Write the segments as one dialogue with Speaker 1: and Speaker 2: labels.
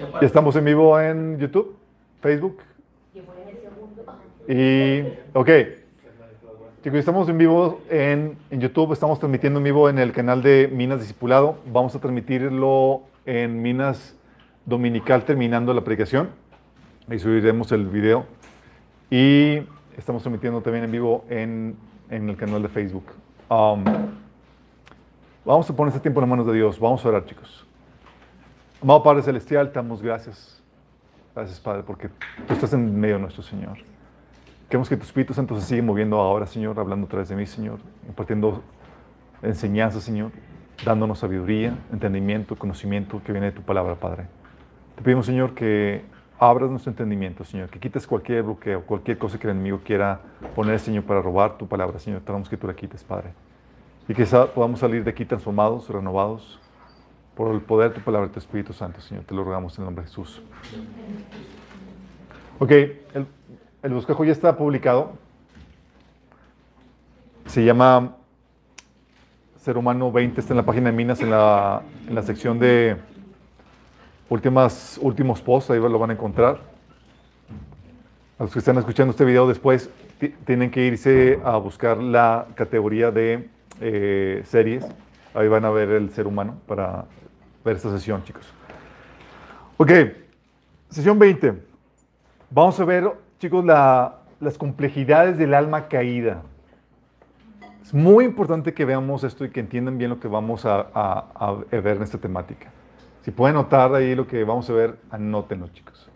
Speaker 1: Ya estamos en vivo en YouTube, Facebook. Y, ok. Chicos, estamos en vivo en, en, YouTube, estamos transmitiendo en vivo en el canal de Minas Discipulado. Vamos a transmitirlo en Minas Dominical terminando la predicación. Ahí subiremos el video. Y estamos transmitiendo también en vivo en, en el canal de Facebook. Um, vamos a poner este tiempo en las manos de Dios. Vamos a orar, chicos. Amado Padre Celestial, te damos gracias. Gracias, Padre, porque tú estás en medio de nuestro Señor. Queremos que tu Espíritu Santo se siga moviendo ahora, Señor, hablando a través de mí, Señor, impartiendo enseñanza, Señor, dándonos sabiduría, entendimiento, conocimiento que viene de tu palabra, Padre. Te pedimos, Señor, que abras nuestro entendimiento, Señor, que quites cualquier bloqueo, cualquier cosa que el enemigo quiera poner, Señor, para robar tu palabra, Señor. Te damos que tú la quites, Padre. Y que podamos salir de aquí transformados, renovados, por el poder de tu palabra y tu Espíritu Santo, Señor. Te lo rogamos en el nombre de Jesús. Ok, el, el bosquejo ya está publicado. Se llama Ser Humano 20, está en la página de Minas, en la, en la sección de últimas, últimos posts, ahí lo van a encontrar. A los que están escuchando este video después, tienen que irse a buscar la categoría de eh, series. Ahí van a ver el ser humano para ver esta sesión, chicos. Ok, sesión 20. Vamos a ver, chicos, las complejidades del alma caída. Es muy importante que veamos esto y que entiendan bien lo que vamos a, a ver en esta temática. Si pueden notar ahí lo que vamos a ver, anótenlo, chicos.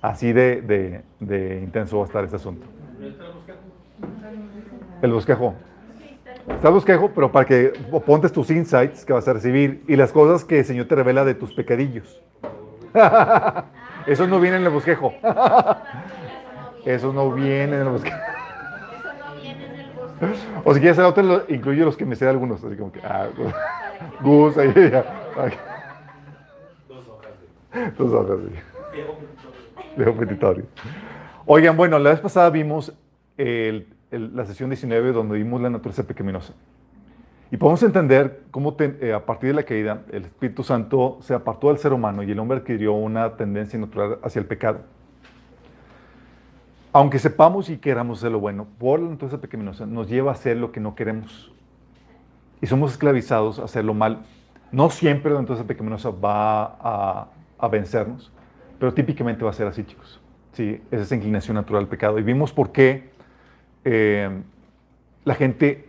Speaker 1: Así de, de, de intenso va a estar este asunto. El bosquejo. Está el bosquejo, pero para que pontes tus insights que vas a recibir y las cosas que el Señor te revela de tus pecadillos. Eso no viene en el bosquejo. Eso no viene en el bosquejo. O si quieres, el incluye los que me sé algunos. Así como que, ah, Gus, ahí ya. Dos hojas, sí. Dejo petitorio. Oigan, bueno, la vez pasada vimos el, la sesión 19 donde vimos la naturaleza pecaminosa. Y podemos entender cómo eh, a partir de la caída el Espíritu Santo se apartó del ser humano y el hombre adquirió una tendencia natural hacia el pecado. Aunque sepamos y queramos hacer lo bueno, por la naturaleza pecaminosa nos lleva a hacer lo que no queremos. Y somos esclavizados a hacer lo mal. No siempre la naturaleza pecaminosa va a a vencernos. Pero típicamente va a ser así, chicos. Sí, es esa inclinación natural al pecado. Y vimos por qué eh, la gente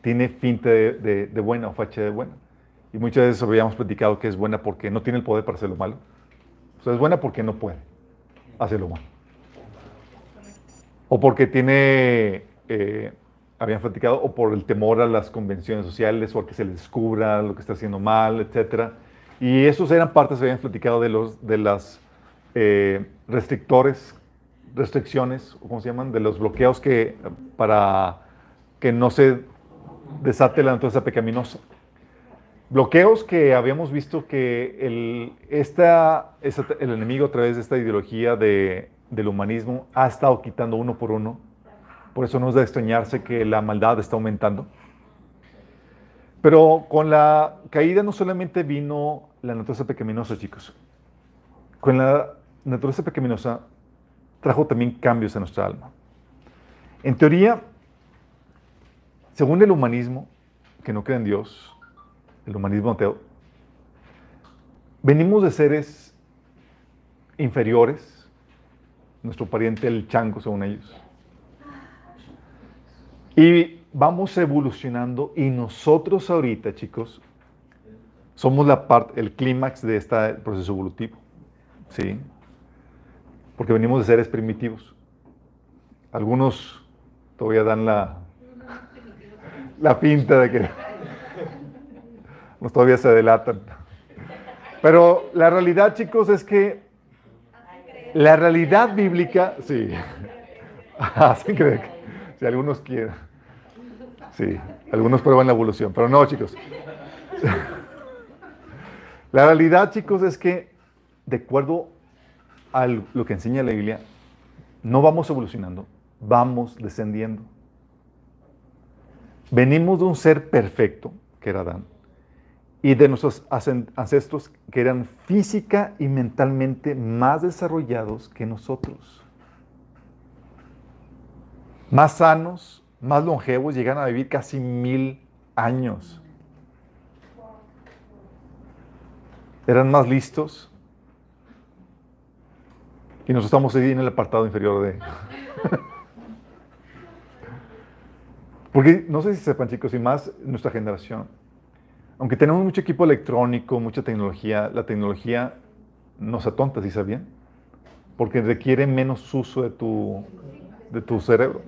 Speaker 1: tiene finta de, buena o facha de buena. Y muchas veces habíamos platicado que es buena porque no tiene el poder para hacer lo malo. O sea, es buena porque no puede hacer lo malo. O porque tiene, eh, habían platicado, o por el temor a las convenciones sociales, o a que se le descubra lo que está haciendo mal, etcétera y esos eran partes, habían platicado de, los, de las eh, restrictores, restricciones, ¿cómo se llaman? De los bloqueos que, para que no se desate la naturaleza pecaminosa. Bloqueos que habíamos visto que el, esta, el enemigo a través de esta ideología de, del humanismo ha estado quitando uno por uno. Por eso no es de extrañarse que la maldad está aumentando. Pero con la caída no solamente vino la naturaleza pecaminosa, chicos. Con la naturaleza pecaminosa trajo también cambios en nuestra alma. En teoría, según el humanismo, que no cree en Dios, el humanismo ateo, venimos de seres inferiores, nuestro pariente el chango, según ellos. Y vamos evolucionando y nosotros ahorita, chicos, somos la parte, el clímax de este proceso evolutivo. ¿Sí? Porque venimos de seres primitivos. Algunos todavía dan la, la pinta de que nos todavía se delatan. Pero la realidad, chicos, es que la realidad bíblica, sí, hacen creer, si algunos quieren, sí, algunos prueban la evolución, pero no, chicos. La realidad, chicos, es que de acuerdo a lo que enseña la Biblia, no vamos evolucionando, vamos descendiendo. Venimos de un ser perfecto, que era Adán, y de nuestros ancestros que eran física y mentalmente más desarrollados que nosotros. Más sanos, más longevos, llegan a vivir casi mil años. Eran más listos. Y nosotros estamos ahí en el apartado inferior de... Porque no sé si sepan chicos, y más nuestra generación, aunque tenemos mucho equipo electrónico, mucha tecnología, la tecnología nos atonta, ¿sí sabían? Porque requiere menos uso de tu, de tu cerebro.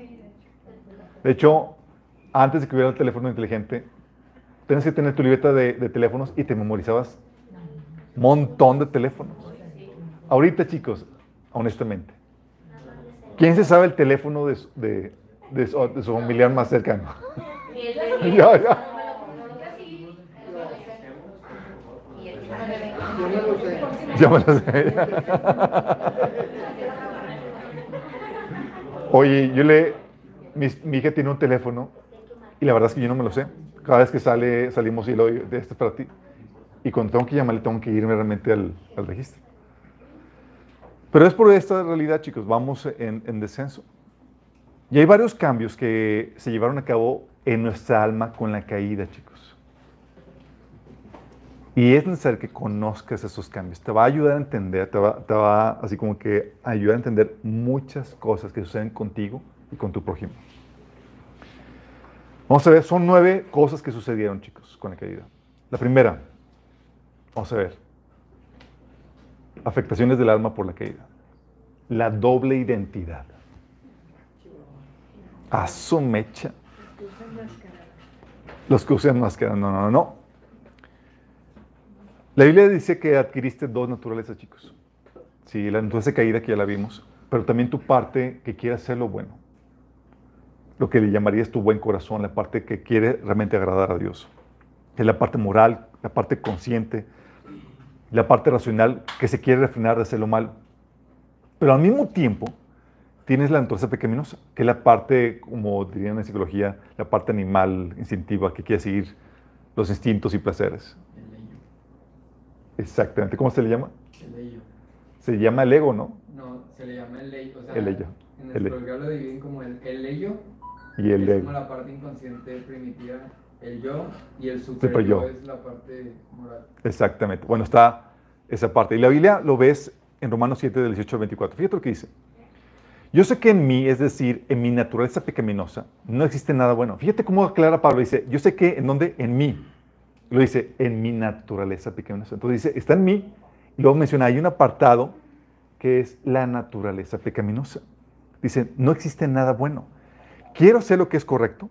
Speaker 1: De hecho, antes de que hubiera el teléfono inteligente, tenías que tener tu libreta de, teléfonos y te memorizabas un montón de teléfonos. Ahorita, chicos, honestamente, ¿quién se sabe el teléfono de, de, su, familiar más cercano. ya. Oye, yo le. Mi, mi, hija tiene un teléfono y la verdad es que yo no me lo sé. Cada vez que sale, salimos y lo de este para ti. Y cuando tengo que llamarle, tengo que irme realmente al, al registro. Pero es por esta realidad, chicos, vamos en, en descenso. Y hay varios cambios que se llevaron a cabo en nuestra alma con la caída, chicos. Y es necesario que conozcas esos cambios. Te va a ayudar a entender, te va, te va así como que ayudar a entender muchas cosas que suceden contigo y con tu prójimo. Vamos a ver, son nueve cosas que sucedieron, chicos, con la caída. La primera, vamos a ver, afectaciones del alma por la caída. La doble identidad a su mecha. Los que usan máscara. No, no, no. La Biblia dice que adquiriste dos naturalezas, chicos. Sí, la naturaleza caída que ya la vimos, pero también tu parte que quiere hacer lo bueno. Lo que le llamarías tu buen corazón, la parte que quiere realmente agradar a Dios. Es la parte moral, la parte consciente, la parte racional que se quiere refrenar de hacer lo malo. Pero al mismo tiempo, tienes la naturaleza pecaminosa, que es la parte, como dirían en psicología, la parte animal, instintiva, que quiere seguir los instintos y placeres. El ello. Exactamente. ¿Cómo se le llama? El ello. Se llama el ego, ¿no?
Speaker 2: No, se le llama el ello. O sea,
Speaker 1: el ello.
Speaker 2: En el, el lo dividen como el, el ello.
Speaker 1: Y el
Speaker 2: es
Speaker 1: ego.
Speaker 2: como la parte inconsciente primitiva, el yo, y el super, yo es la parte moral.
Speaker 1: Exactamente. Bueno, está esa parte. Y la Biblia lo ves en Romanos 7, del 18 al 24. Fíjate lo que dice. Yo sé que en mí, es decir, en mi naturaleza pecaminosa, no existe nada bueno. Fíjate cómo aclara Pablo. Dice, yo sé que en dónde, en mí. Lo dice, en mi naturaleza pecaminosa. Entonces dice, está en mí. Y luego menciona, hay un apartado que es la naturaleza pecaminosa. Dice, no existe nada bueno. Quiero hacer lo que es correcto,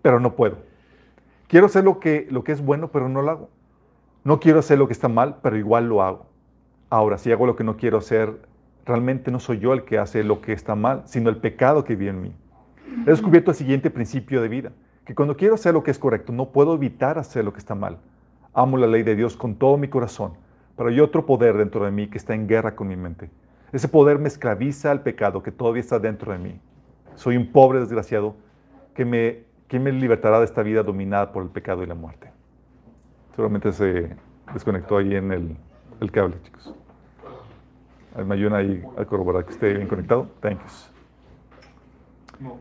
Speaker 1: pero no puedo. Quiero hacer lo que, lo que es bueno, pero no lo hago. No quiero hacer lo que está mal, pero igual lo hago. Ahora, si hago lo que no quiero hacer, realmente no soy yo el que hace lo que está mal, sino el pecado que vive en mí. He descubierto el siguiente principio de vida, que cuando quiero hacer lo que es correcto, no puedo evitar hacer lo que está mal. Amo la ley de Dios con todo mi corazón, pero hay otro poder dentro de mí que está en guerra con mi mente. Ese poder me esclaviza al pecado que todavía está dentro de mí. Soy un pobre desgraciado que me, que me libertará de esta vida dominada por el pecado y la muerte. Seguramente se desconectó ahí en el, el cable, chicos. Me ayudan ahí a corroborar que esté bien conectado. Thank you. No.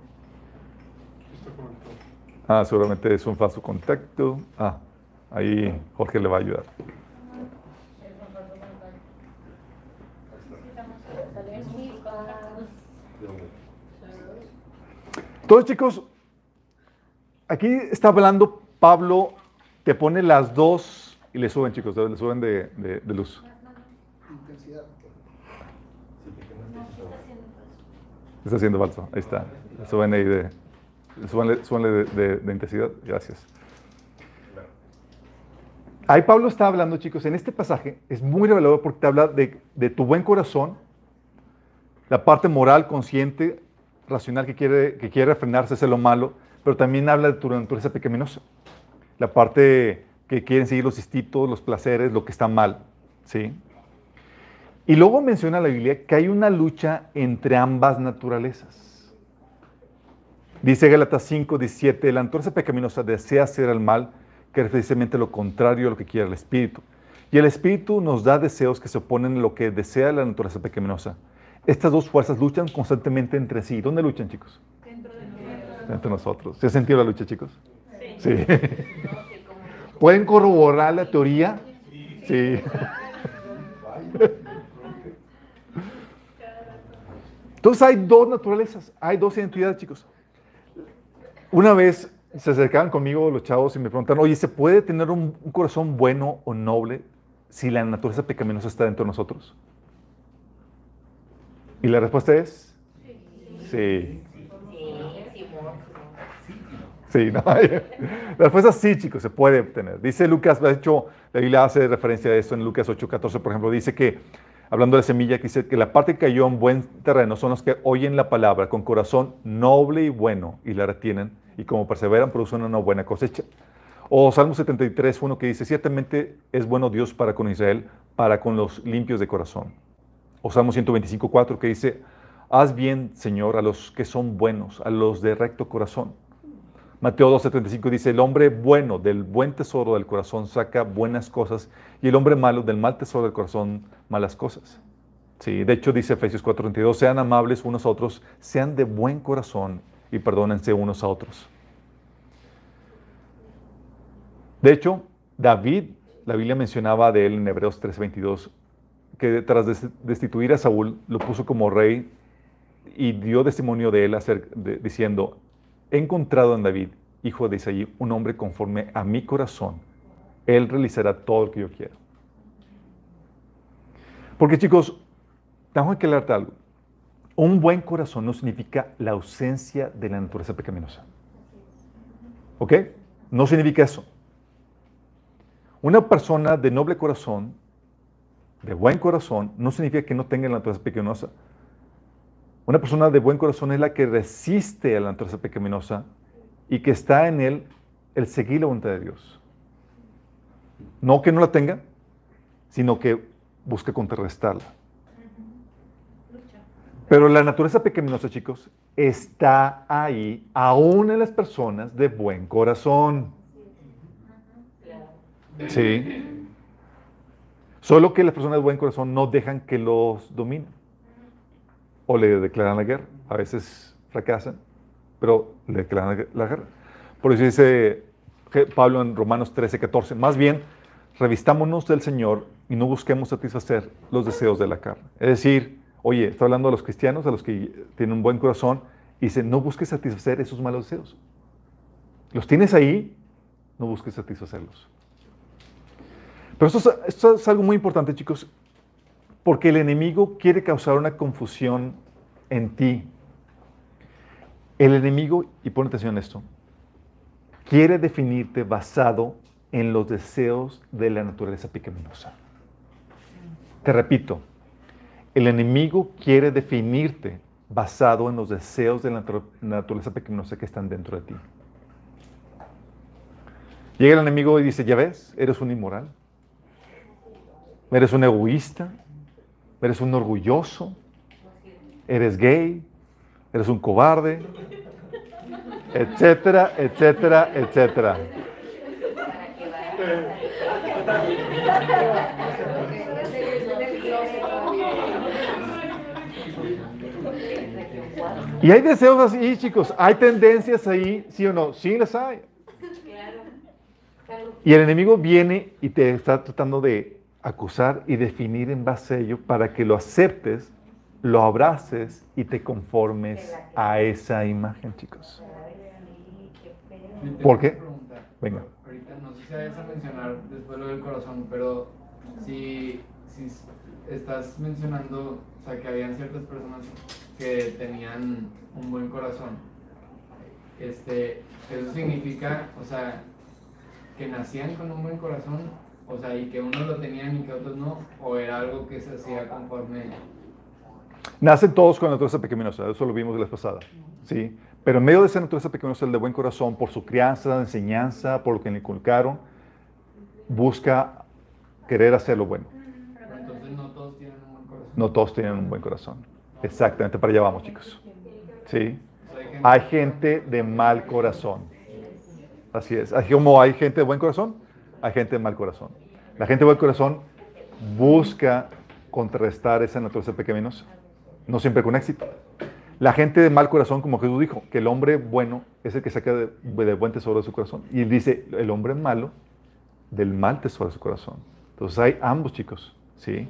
Speaker 1: Está conectado. Ah, seguramente es un falso contacto. Ah, ahí Jorge le va a ayudar. Entonces, chicos, aquí está hablando Pablo, te pone las dos y le suben, chicos, le suben de, de, de luz. Está haciendo falso. Ahí está. Suben ahí de, de, de, intensidad. Gracias. Ahí Pablo está hablando, chicos, en este pasaje es muy revelador porque te habla de, de, tu buen corazón, la parte moral, consciente, racional que quiere, que quiere frenarse, hacer lo malo, pero también habla de tu naturaleza pecaminosa, la parte que quieren seguir los instintos, los placeres, lo que está mal, ¿sí? Y luego menciona la Biblia que hay una lucha entre ambas naturalezas. Dice Gálatas 5, 17, la naturaleza pecaminosa desea hacer el mal, que es precisamente lo contrario a lo que quiere el espíritu. Y el espíritu nos da deseos que se oponen a lo que desea la naturaleza pecaminosa. Estas dos fuerzas luchan constantemente entre sí. ¿Dónde luchan, chicos? Dentro de nosotros. ¿Se ha sentido la lucha, chicos? Sí. sí. ¿Pueden corroborar la teoría? Sí. Entonces hay dos naturalezas, hay dos identidades, chicos. Una vez se acercaban conmigo los chavos y me preguntaron, oye, ¿se puede tener un, corazón bueno o noble si la naturaleza pecaminosa está dentro de nosotros? Y la respuesta es, sí. Sí, no, la respuesta es sí, chicos, se puede tener. Dice Lucas, de hecho, la Biblia hace referencia a esto en Lucas 8:14, por ejemplo, dice que, hablando de semilla, que dice que la parte que cayó en buen terreno son los que oyen la palabra con corazón noble y bueno y la retienen y como perseveran producen una buena cosecha. O Salmo 73, uno que dice, ciertamente es bueno Dios para con Israel, para con los limpios de corazón. O Salmo 125, 4 que dice, haz bien, Señor, a los que son buenos, a los de recto corazón. Mateo 12:35 dice, el hombre bueno del buen tesoro del corazón saca buenas cosas y el hombre malo del mal tesoro del corazón malas cosas. Sí, de hecho dice Efesios 4:32, sean amables unos a otros, sean de buen corazón y perdónense unos a otros. De hecho, David, la Biblia mencionaba de él en Hebreos 3:22, que tras destituir a Saúl, lo puso como rey y dio testimonio de él diciendo, he encontrado en David, hijo de Isaí, un hombre conforme a mi corazón. Él realizará todo lo que yo quiero. Porque chicos, tengo que aclararte algo. Un buen corazón no significa la ausencia de la naturaleza pecaminosa. ¿Ok? No significa eso. Una persona de noble corazón, de buen corazón, no significa que no tenga la naturaleza pecaminosa. Una persona de buen corazón es la que resiste a la naturaleza pecaminosa y que está en él el seguir la voluntad de Dios. No que no la tenga, sino que busque contrarrestarla. Pero la naturaleza pecaminosa, chicos, está ahí aún en las personas de buen corazón. Sí. Solo que las personas de buen corazón no dejan que los dominen. O le declaran la guerra. A veces fracasan, pero le declaran la guerra. Por eso dice Pablo en Romanos 13, 14. Más bien, revistámonos del Señor y no busquemos satisfacer los deseos de la carne. Es decir, Oye, está hablando a los cristianos, a los que tienen un buen corazón, y dice, no busques satisfacer esos malos deseos. Los tienes ahí, no busques satisfacerlos. Pero esto es, esto es algo muy importante, chicos, porque el enemigo quiere causar una confusión en ti. El enemigo, y pon atención a esto, quiere definirte basado en los deseos de la naturaleza pecaminosa. Te repito, el enemigo quiere definirte basado en los deseos de la naturaleza pecaminosa que están dentro de ti. Llega el enemigo y dice, ya ves, eres un inmoral, eres un egoísta, eres un orgulloso, eres gay, eres un cobarde, etcétera, etcétera, etcétera. Y hay deseos así, chicos. Hay tendencias ahí, sí o no. Sí las hay. Y el enemigo viene y te está tratando de acusar y definir en base a ello para que lo aceptes, lo abraces y te conformes a esa imagen, chicos. ¿Por qué?
Speaker 2: Venga. Ahorita no sé si vayas a mencionar después lo del corazón, pero si, si estás mencionando, o sea, que habían ciertas personas que tenían un buen corazón. Este, eso significa, o sea, que nacían con un buen corazón, o sea, y que unos lo tenían y que otros no, o era algo que se hacía conforme.
Speaker 1: Nacen todos con la naturaleza pecaminosa, eso lo vimos la vez pasada, ¿sí? Pero en medio de esa naturaleza pecaminosa, el de buen corazón, por su crianza, enseñanza, por lo que le inculcaron, busca querer hacer lo bueno.
Speaker 2: entonces no todos tienen un buen corazón.
Speaker 1: No todos tienen un buen corazón. Exactamente, para allá vamos, chicos. ¿Sí? Hay gente de mal corazón. Así es. Así como hay gente de buen corazón, hay gente de mal corazón. La gente de buen corazón busca contrarrestar esa naturaleza pecaminosa, no siempre con éxito. La gente de mal corazón, como Jesús dijo, que el hombre bueno es el que saca de, de buen tesoro de su corazón. Y él dice, el hombre malo, del mal tesoro de su corazón. Entonces hay ambos, chicos, ¿sí?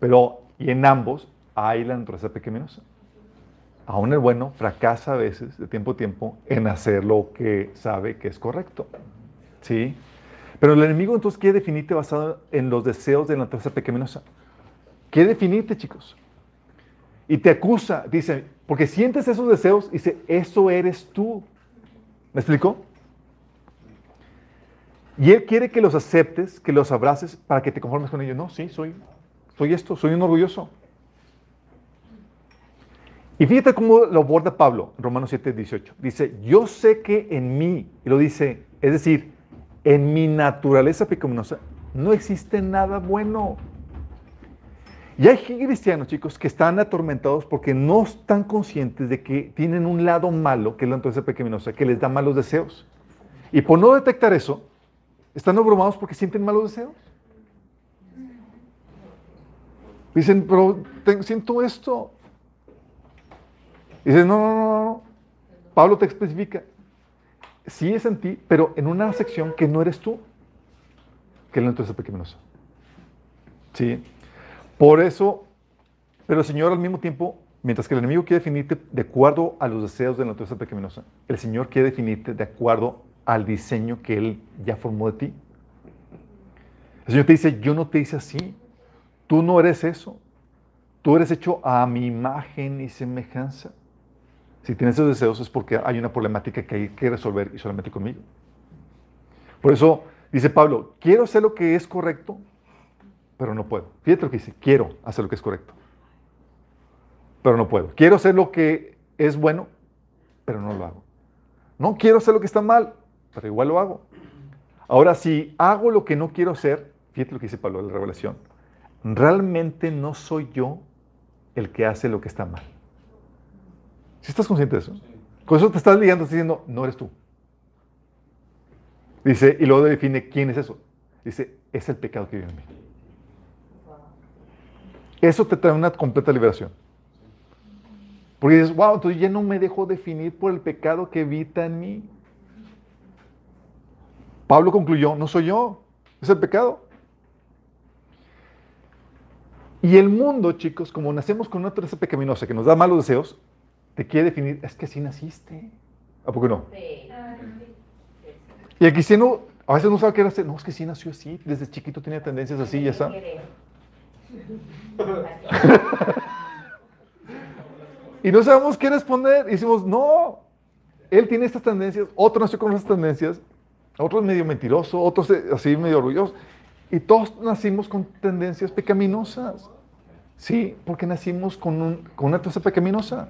Speaker 1: Pero, y en ambos hay la naturaleza pecaminosa. Aún el bueno fracasa a veces, de tiempo a tiempo, en hacer lo que sabe que es correcto. ¿Sí? Pero el enemigo entonces quiere definirte basado en los deseos de la naturaleza pecaminosa. Quiere definirte, chicos. Y te acusa, dice, porque sientes esos deseos, dice, eso eres tú. ¿Me explicó? Y Él quiere que los aceptes, que los abraces para que te conformes con ellos. No, sí, soy, soy esto, soy un orgulloso. Y fíjate cómo lo aborda Pablo, Romanos 7, 18. Dice, yo sé que en mí, y lo dice, es decir, en mi naturaleza pecaminosa, no existe nada bueno. Y hay cristianos, chicos, que están atormentados porque no están conscientes de que tienen un lado malo, que es la naturaleza pecaminosa, que les da malos deseos. Y por no detectar eso, están abrumados porque sienten malos deseos. Dicen, pero siento esto. Dicen, no, no, no, no. Pablo te especifica. Sí es en ti, pero en una sección que no eres tú, que es la naturaleza pecaminosa. Sí. Por eso, pero el Señor al mismo tiempo, mientras que el enemigo quiere definirte de acuerdo a los deseos de la naturaleza pecaminosa, el Señor quiere definirte de acuerdo al diseño que Él ya formó de ti. El Señor te dice, yo no te hice así. Tú no eres eso. Tú eres hecho a mi imagen y semejanza. Si tienes esos deseos es porque hay una problemática que hay que resolver y solamente conmigo. Por eso dice Pablo, quiero hacer lo que es correcto, pero no puedo. Fíjate lo que dice, quiero hacer lo que es correcto, pero no puedo. Quiero hacer lo que es bueno, pero no lo hago. No quiero hacer lo que está mal, pero igual lo hago. Ahora, si hago lo que no quiero hacer, fíjate lo que dice Pablo en la revelación, realmente no soy yo el que hace lo que está mal. ¿Si estás consciente de eso? Con eso te estás ligando, estás diciendo, no eres tú. Dice, y luego define quién es eso. Dice, es el pecado que vive en mí. Eso te trae una completa liberación. Porque dices, wow, entonces ya no me dejo definir por el pecado que habita en mí. Pablo concluyó, no soy yo, es el pecado. Y el mundo, chicos, como nacemos con una naturaleza pecaminosa que nos da malos deseos, te quiere definir, es que así naciste. ¿A poco no? Sí. Y el cristiano a veces no sabe qué era hacer. No, es que sí nació así. Desde chiquito tenía tendencias así, ya está. y no sabemos qué responder. Y decimos, no, él tiene estas tendencias, otro nació con esas tendencias, otro es medio mentiroso, otro así medio orgulloso. Y todos nacimos con tendencias pecaminosas. Sí, porque nacimos con, un, con una tendencia pecaminosa.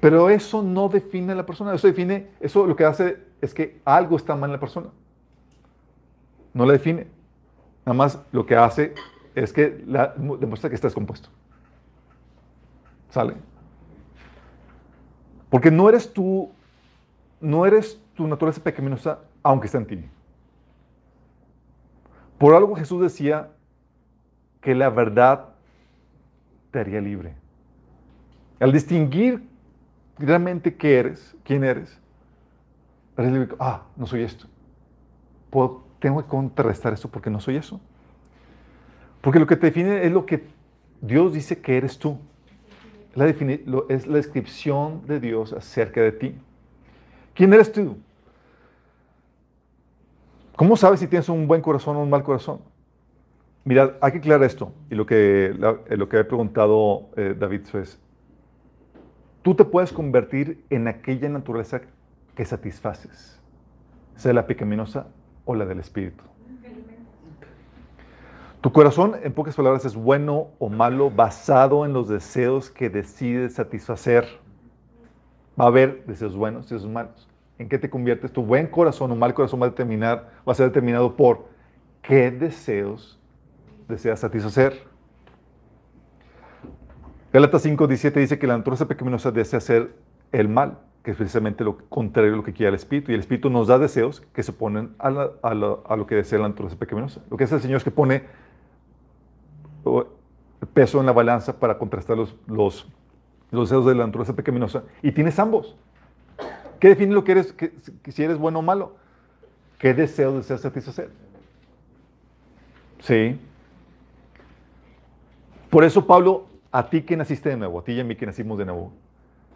Speaker 1: Pero eso no define a la persona. Eso define, eso lo que hace es que algo está mal en la persona. No la define. Nada más lo que hace es que demuestra que está descompuesto. ¿Sale? Porque no eres tú no eres tu naturaleza pecaminosa, aunque está en ti. Por algo Jesús decía que la verdad te haría libre. Al distinguir realmente qué eres, quién eres. Ah, no soy esto. tengo que contrarrestar esto porque no soy eso. Porque lo que te define es lo que Dios dice que eres tú. La es la descripción de Dios acerca de ti. ¿Quién eres tú? ¿Cómo sabes si tienes un buen corazón o un mal corazón? Mira, hay que aclarar esto. Y lo que, lo que he preguntado eh, David es, tú te puedes convertir en aquella naturaleza que satisfaces, sea la pecaminosa o la del espíritu. Tu corazón, en pocas palabras, es bueno o malo basado en los deseos que decides satisfacer. Va a haber deseos buenos y deseos malos en qué te conviertes, tu buen corazón o mal corazón va a determinar, va a ser determinado por qué deseos deseas satisfacer. Gálatas 5, 17 dice que la naturaleza pecaminosa desea hacer el mal, que es precisamente lo contrario a lo que quiere el Espíritu. Y el Espíritu nos da deseos que se oponen a, lo que desea la naturaleza pecaminosa. Lo que hace el Señor es que pone peso en la balanza para contrastar los, deseos de la naturaleza pecaminosa y tienes ambos. ¿Qué define lo que eres, si eres bueno o malo? ¿Qué deseo deseas satisfacer? Sí. Por eso, Pablo, a ti que naciste de nuevo, a ti y a mí que nacimos de nuevo,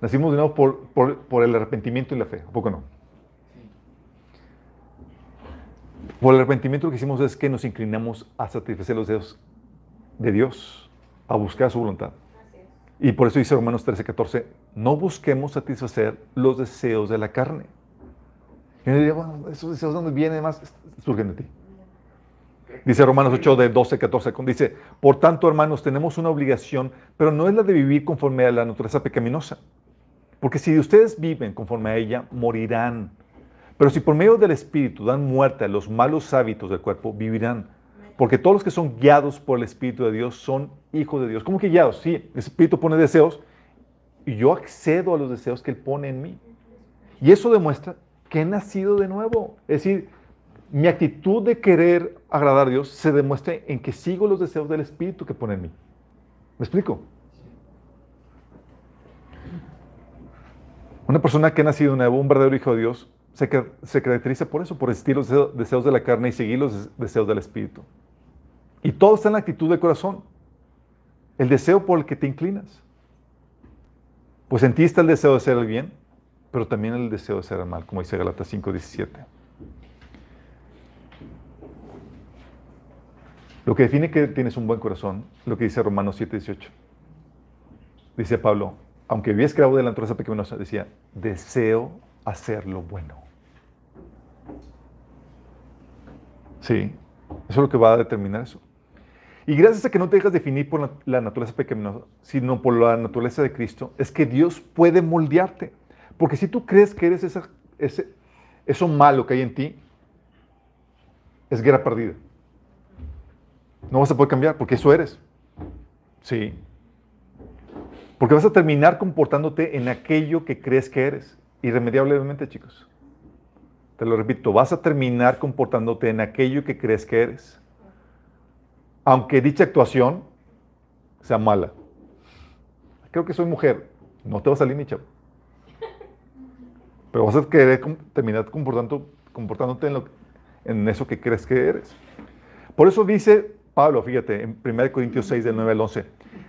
Speaker 1: nacimos de nuevo por, por, por el arrepentimiento y la fe, ¿a poco no? Por el arrepentimiento lo que hicimos es que nos inclinamos a satisfacer los deseos de Dios, a buscar su voluntad. Y por eso dice Romanos 13, 14, no busquemos satisfacer los deseos de la carne. Y uno diría, bueno, esos deseos donde vienen más surgen de ti. Dice Romanos 8, de 12, 14, dice, por tanto, hermanos, tenemos una obligación, pero no es la de vivir conforme a la naturaleza pecaminosa. Porque si ustedes viven conforme a ella, morirán. Pero si por medio del Espíritu dan muerte a los malos hábitos del cuerpo, vivirán. Porque todos los que son guiados por el Espíritu de Dios son hijos de Dios. ¿Cómo que guiados? Sí, el Espíritu pone deseos y yo accedo a los deseos que Él pone en mí. Y eso demuestra que he nacido de nuevo. Es decir, mi actitud de querer agradar a Dios se demuestra en que sigo los deseos del Espíritu que pone en mí. ¿Me explico? Una persona que ha nacido nuevo, un verdadero hijo de Dios, se, caracteriza por eso, por existir los deseos de la carne y seguir los deseos del Espíritu. Y todo está en la actitud del corazón. El deseo por el que te inclinas. Pues en ti está el deseo de hacer el bien, pero también el deseo de hacer el mal, como dice Galatas 5:17. Lo que define que tienes un buen corazón, lo que dice Romanos 7:18. Dice Pablo, aunque había esclavo de la naturaleza pecaminosa, decía, deseo hacer lo bueno. Sí, eso es lo que va a determinar eso. Y gracias a que no te dejas definir por la, naturaleza pecaminosa, sino por la naturaleza de Cristo, es que Dios puede moldearte. Porque si tú crees que eres esa, ese, eso malo que hay en ti, es guerra perdida. No vas a poder cambiar porque eso eres. Sí. Porque vas a terminar comportándote en aquello que crees que eres. Irremediablemente, chicos. Te lo repito, vas a terminar comportándote en aquello que crees que eres aunque dicha actuación sea mala. Creo que soy mujer, no te va a salir mi chavo. Pero vas a querer terminar comportándote en, en eso que crees que eres. Por eso dice Pablo, fíjate, en 1 Corintios 6, del 9 al 11,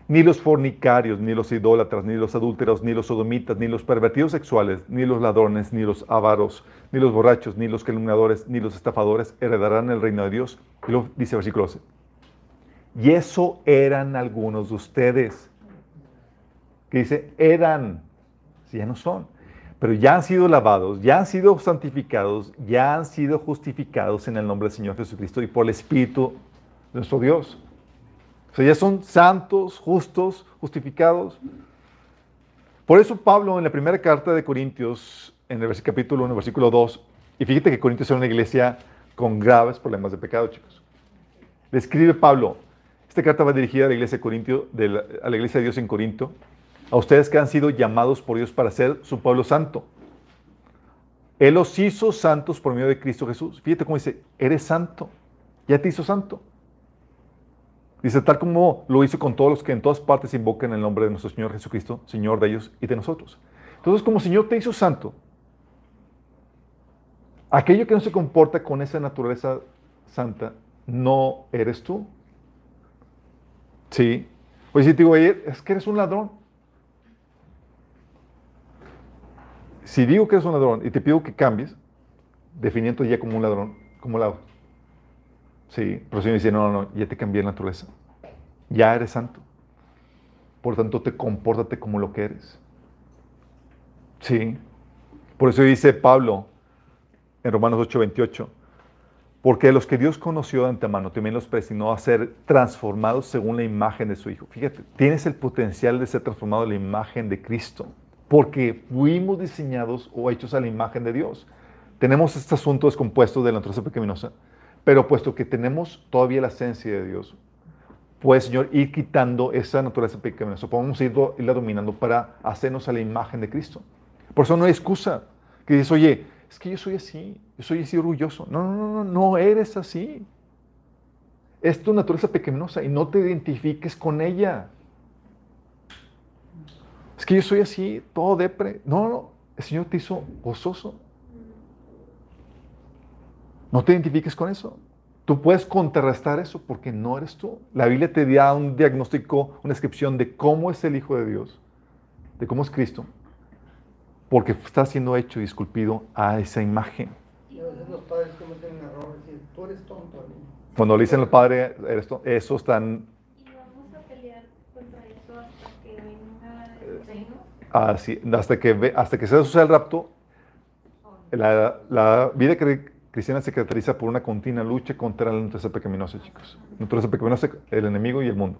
Speaker 1: ni los fornicarios, ni los idólatras, ni los adúlteros, ni los sodomitas, ni los pervertidos sexuales, ni los ladrones, ni los avaros, ni los borrachos, ni los calumniadores, ni los estafadores heredarán el reino de Dios. Y lo dice versículo 12. Y eso eran algunos de ustedes. Que dice, eran, si ya no son, pero ya han sido lavados, ya han sido santificados, ya han sido justificados en el nombre del Señor Jesucristo y por el Espíritu nuestro Dios. O sea, ya son santos, justos, justificados. Por eso Pablo en la primera carta de Corintios, en el capítulo 1, versículo 2, y fíjate que Corintios era una iglesia con graves problemas de pecado, chicos. Le escribe Pablo, esta carta va dirigida a la iglesia de, Corintio, a la iglesia de Dios en Corinto, a ustedes que han sido llamados por Dios para ser su pueblo santo. Él los hizo santos por medio de Cristo Jesús. Fíjate cómo dice, eres santo, ya te hizo santo. Dice, tal como lo hizo con todos los que en todas partes invocan el nombre de nuestro Señor Jesucristo, Señor de ellos y de nosotros. Entonces, como Señor te hizo santo, aquello que no se comporta con esa naturaleza santa, no eres tú. Sí. Oye, si te digo, es que eres un ladrón. Si digo que eres un ladrón y te pido que cambies, definiendo ya como un ladrón, ¿cómo lo hago? Sí, pero si me dice, no, no, ya te cambié la naturaleza. Ya eres santo. Por tanto, te compórtate como lo que eres. Sí. Por eso dice Pablo en Romanos 8:28 porque los que Dios conoció de antemano también los predestinó a ser transformados según la imagen de su Hijo. Fíjate, tienes el potencial de ser transformado en la imagen de Cristo, porque fuimos diseñados o hechos a la imagen de Dios. Tenemos este asunto descompuesto de la naturaleza pecaminosa, pero puesto que tenemos todavía la esencia de Dios, pues Señor, ir quitando esa naturaleza pecaminosa, podemos irla dominando para hacernos a la imagen de Cristo. Por eso no hay excusa. Que dices, oye, es que yo soy así, yo soy así orgulloso. No, no, no, no, no eres así. Es tu naturaleza pequeñosa y no te identifiques con ella. Es que yo soy así, todo depre. No, no, el Señor te hizo gozoso. No te identifiques con eso. Tú puedes contrarrestar eso porque no eres tú. La Biblia te da un diagnóstico, una descripción de cómo es el Hijo de Dios, de cómo es Cristo, porque está siendo hecho y esculpido a esa imagen.
Speaker 3: Y a veces los padres cometen un error, decir, tú eres tonto.
Speaker 1: Cuando le dicen al padre, eres tonto, eso están...
Speaker 4: Y vamos a pelear contra eso hasta que venga el reino.
Speaker 1: Así, hasta que, hasta que se suceda el rapto, la, la vida cri- cristiana se caracteriza por una continua lucha contra la naturaleza pecaminosa, chicos. Naturaleza pecaminosa, el enemigo y el mundo.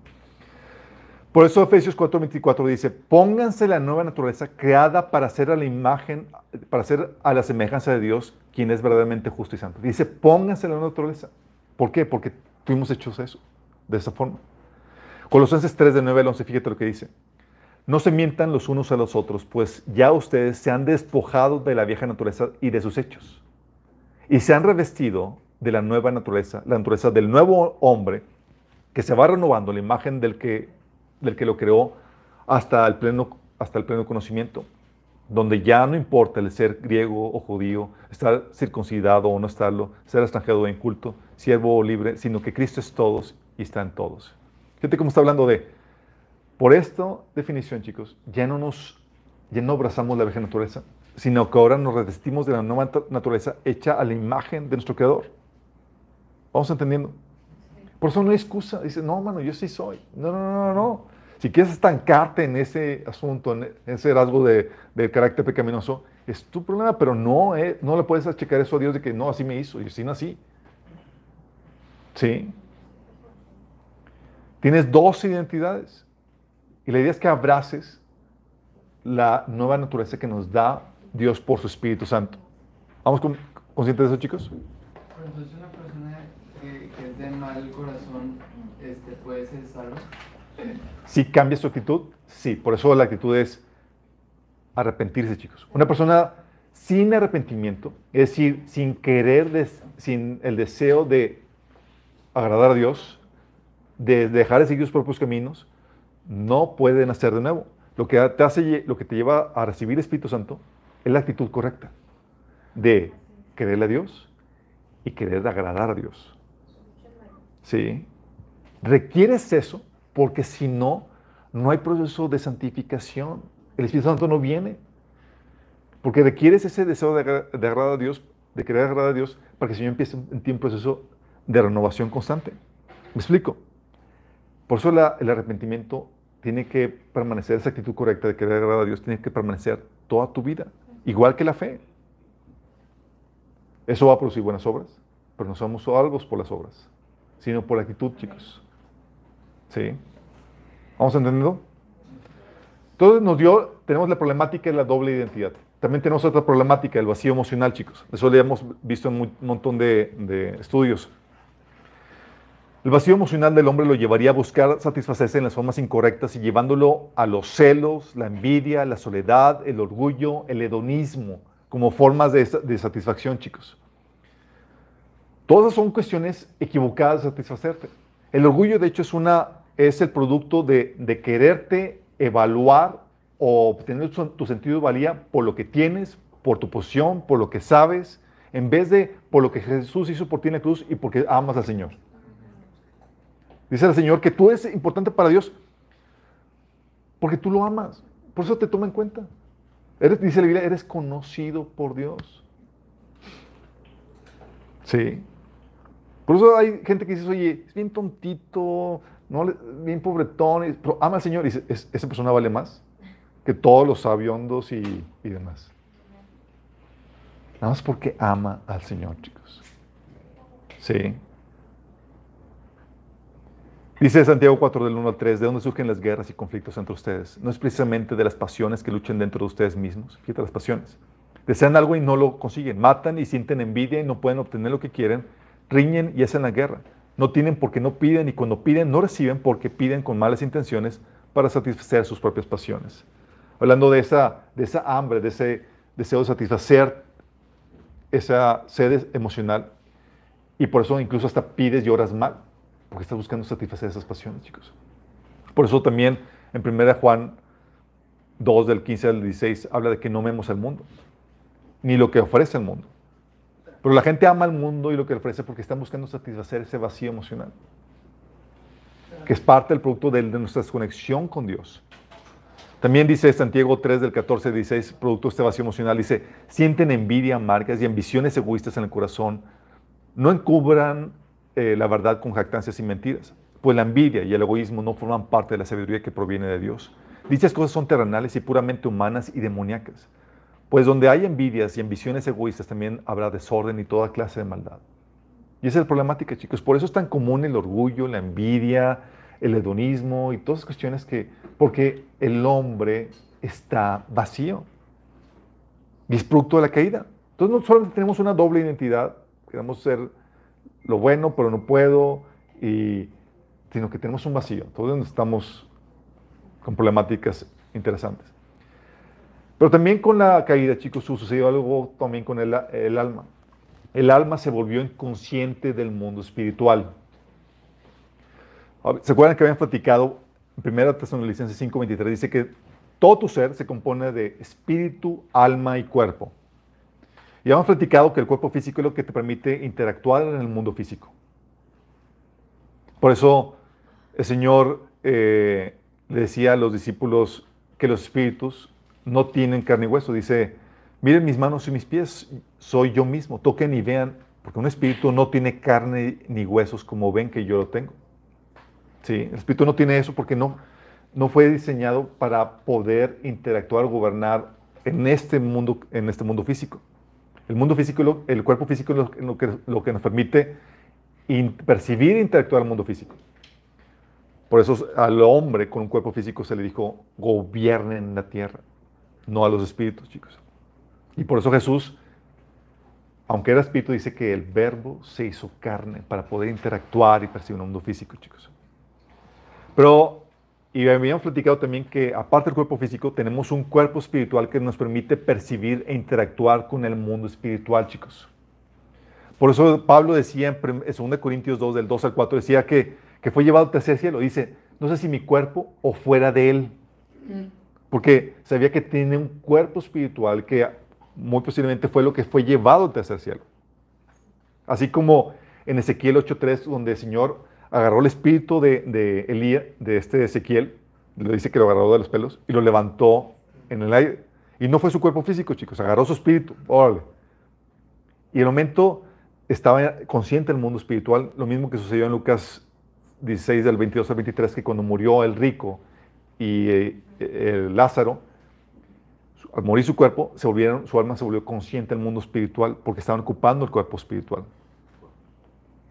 Speaker 1: Por eso Efesios 4:24 dice, pónganse la nueva naturaleza creada para hacer a la imagen, para hacer a la semejanza de Dios, quien es verdaderamente justo y santo. Dice, pónganse la nueva naturaleza. ¿Por qué? Porque fuimos hechos eso, de esa forma. Colosenses 3, de 9 al 11, fíjate lo que dice. No se mientan los unos a los otros, pues ya ustedes se han despojado de la vieja naturaleza y de sus hechos. Y se han revestido de la nueva naturaleza, la naturaleza del nuevo hombre, que se va renovando la imagen del que, del que lo creó hasta el, pleno, hasta el pleno conocimiento, donde ya no importa el ser griego o judío, estar circuncidado o no estarlo, ser extranjero o inculto, siervo o libre, sino que Cristo es todos y está en todos. Fíjate cómo está hablando de, por esta definición, chicos, ya no nos, ya no abrazamos la vieja naturaleza, sino que ahora nos revestimos de la nueva nat- naturaleza hecha a la imagen de nuestro Creador. ¿Vamos entendiendo? Por eso no hay excusa. Dice, no, mano, yo sí soy. No, no, no, no. Si quieres estancarte en ese asunto, en ese rasgo de, del carácter pecaminoso, es tu problema, pero no, eh, no le puedes achacar eso a Dios de que no, así me hizo, y así nací. ¿Sí? Tienes dos identidades. Y la idea es que abraces la nueva naturaleza que nos da Dios por su Espíritu Santo. ¿Vamos con- conscientes de eso, chicos?
Speaker 2: Pero entonces una persona que, que es de mal corazón este, puede ser salva.
Speaker 1: Si cambia su actitud, sí. Por eso la actitud es arrepentirse, chicos. Una persona sin arrepentimiento, es decir, sin querer, des- sin el deseo de agradar a Dios, de dejar de seguir sus propios caminos, no puede nacer de nuevo. Lo que te hace, lo que te lleva a recibir el Espíritu Santo es la actitud correcta de quererle a Dios y querer agradar a Dios. ¿Sí? Requieres eso porque si no, no hay proceso de santificación. El Espíritu Santo no viene. Porque requieres ese deseo de, agra- de agradar a Dios, de querer agradar a Dios, para que el Señor empiece en un proceso de renovación constante. ¿Me explico? Por eso el arrepentimiento tiene que permanecer, esa actitud correcta de querer agradar a Dios, tiene que permanecer toda tu vida, igual que la fe. Eso va a producir buenas obras, pero no somos salvos por las obras, sino por la actitud, chicos. ¿Sí? ¿Vamos entendiendo? Entonces nos dio, tenemos la problemática de la doble identidad. También tenemos otra problemática, el vacío emocional, chicos. Eso lo hemos visto en un montón de, de estudios. El vacío emocional del hombre lo llevaría a buscar satisfacerse en las formas incorrectas y llevándolo a los celos, la envidia, la soledad, el orgullo, el hedonismo, como formas de, satisfacción, chicos. Todas son cuestiones equivocadas de satisfacerte. El orgullo, de hecho, es, una, es el producto de, de quererte evaluar o obtener tu, tu sentido de valía por lo que tienes, por tu posición, por lo que sabes, en vez de por lo que Jesús hizo por ti en la cruz y porque amas al Señor. Dice el Señor que tú eres importante para Dios porque tú lo amas. Por eso te toma en cuenta. Eres, dice la Biblia, eres conocido por Dios. Sí. Por eso hay gente que dice, oye, es bien tontito, no, bien pobretón, pero ama al Señor. Y dice, "Es- esa persona vale más que todos los sabiondos y, y demás. Nada más porque ama al Señor, chicos. Sí. Dice Santiago 4 del 1 al 3, ¿de dónde surgen las guerras y conflictos entre ustedes? No es precisamente de las pasiones que luchan dentro de ustedes mismos. Fíjate las pasiones. Desean algo y no lo consiguen. Matan y sienten envidia y no pueden obtener lo que quieren. Riñen y hacen la guerra. No tienen porque no piden y cuando piden no reciben porque piden con malas intenciones para satisfacer sus propias pasiones. Hablando de esa, de esa hambre, de ese deseo de satisfacer esa sed emocional. Y por eso incluso hasta pides y oras mal, porque estás buscando satisfacer esas pasiones, chicos. Por eso también en 1 Juan 2 del 15 al 16 habla de que no amemos al mundo, ni lo que ofrece el mundo. Pero la gente ama al mundo y lo que ofrece porque están buscando satisfacer ese vacío emocional, que es parte del producto de, de nuestra desconexión con Dios. También dice Santiago 3 del 14 al 16, producto de este vacío emocional, dice, sienten envidia, marcas y ambiciones egoístas en el corazón, no encubran eh, la verdad con jactancias y mentiras, pues la envidia y el egoísmo no forman parte de la sabiduría que proviene de Dios. Dichas cosas son terrenales y puramente humanas y demoníacas. Pues donde hay envidias y ambiciones egoístas también habrá desorden y toda clase de maldad. Y esa es la problemática, chicos. Por eso es tan común el orgullo, la envidia, el hedonismo y todas esas cuestiones que, porque el hombre está vacío. Y de la caída. Entonces no solamente tenemos una doble identidad, queremos ser lo bueno, pero no puedo, y, sino que tenemos un vacío. Todos estamos con problemáticas interesantes. Pero también con la caída, chicos, sucedió algo también con el, alma. El alma se volvió inconsciente del mundo espiritual. ¿Se acuerdan que habían platicado en 1 Tesalonicenses 5:23? Dice que todo tu ser se compone de espíritu, alma y cuerpo. Y hemos platicado que el cuerpo físico es lo que te permite interactuar en el mundo físico. Por eso el Señor eh, le decía a los discípulos que los espíritus no tienen carne y hueso. Dice, miren mis manos y mis pies, soy yo mismo. Toquen y vean, porque un espíritu no tiene carne ni huesos como ven que yo lo tengo. Sí, el espíritu no tiene eso porque no, no fue diseñado para poder interactuar, gobernar en este mundo, en este mundo físico. El mundo físico, el cuerpo físico es lo, que, lo que nos permite percibir e interactuar el mundo físico. Por eso al hombre con un cuerpo físico se le dijo, gobiernen la tierra, no a los espíritus, chicos. Y por eso Jesús, aunque era espíritu, dice que el verbo se hizo carne para poder interactuar y percibir un mundo físico, chicos. Pero, y habíamos platicado también que aparte del cuerpo físico, tenemos un cuerpo espiritual que nos permite percibir e interactuar con el mundo espiritual, chicos. Por eso Pablo decía en 2 Corintios 2, del 2 al 4, decía que, que fue llevado al tercer cielo. Dice, no sé si mi cuerpo o fuera de él. Porque sabía que tiene un cuerpo espiritual que muy posiblemente fue lo que fue llevado al tercer cielo. Así como en Ezequiel 8.3, donde el Señor agarró el espíritu de, de Elías, de este Ezequiel, le dice que lo agarró de los pelos y lo levantó en el aire. Y no fue su cuerpo físico, chicos, agarró su espíritu, órale. Y el momento estaba consciente del mundo espiritual, lo mismo que sucedió en Lucas 16 del 22 al 23, que cuando murió el rico y eh, el Lázaro, al morir su cuerpo, se volvieron, su alma se volvió consciente del mundo espiritual porque estaban ocupando el cuerpo espiritual.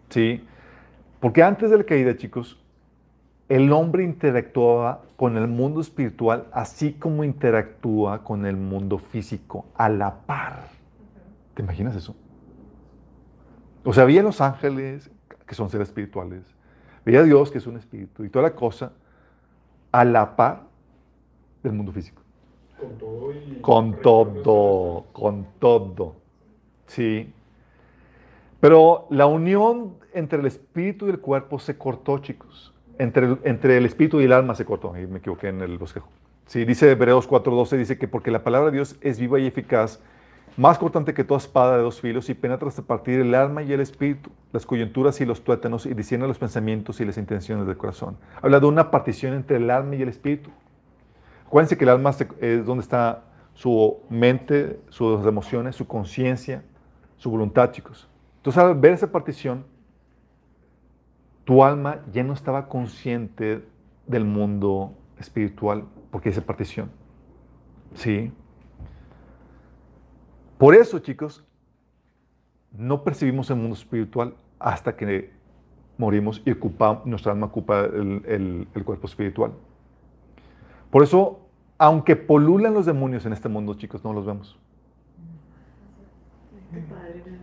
Speaker 1: ¿Sí? Porque antes de la caída, chicos, el hombre interactuaba con el mundo espiritual así como interactúa con el mundo físico, a la par. ¿Te imaginas eso? O sea, veía los ángeles, que son seres espirituales, veía a Dios, que es un espíritu, y toda la cosa, a la par del mundo físico.
Speaker 5: Con todo y...
Speaker 1: Con todo, con todo. Sí. Pero la unión entre el espíritu y el cuerpo se cortó, chicos. Entre entre el espíritu y el alma se cortó. Ahí me equivoqué en el bosquejo. Sí, dice Hebreos 4:12, dice que porque la palabra de Dios es viva y eficaz, más cortante que toda espada de dos filos y penetra hasta partir el alma y el espíritu, las coyunturas y los tuétanos y discierne los pensamientos y las intenciones del corazón. Habla de una partición entre el alma y el espíritu. Acuérdense que el alma es donde está su mente, sus emociones, su conciencia, su voluntad, chicos. Entonces, al ver esa partición, tu alma ya no estaba consciente del mundo espiritual porque esa partición. ¿Sí? Por eso, chicos, no percibimos el mundo espiritual hasta que morimos y nuestra alma ocupa el, el cuerpo espiritual. Por eso, aunque polulan los demonios en este mundo, chicos, no los vemos.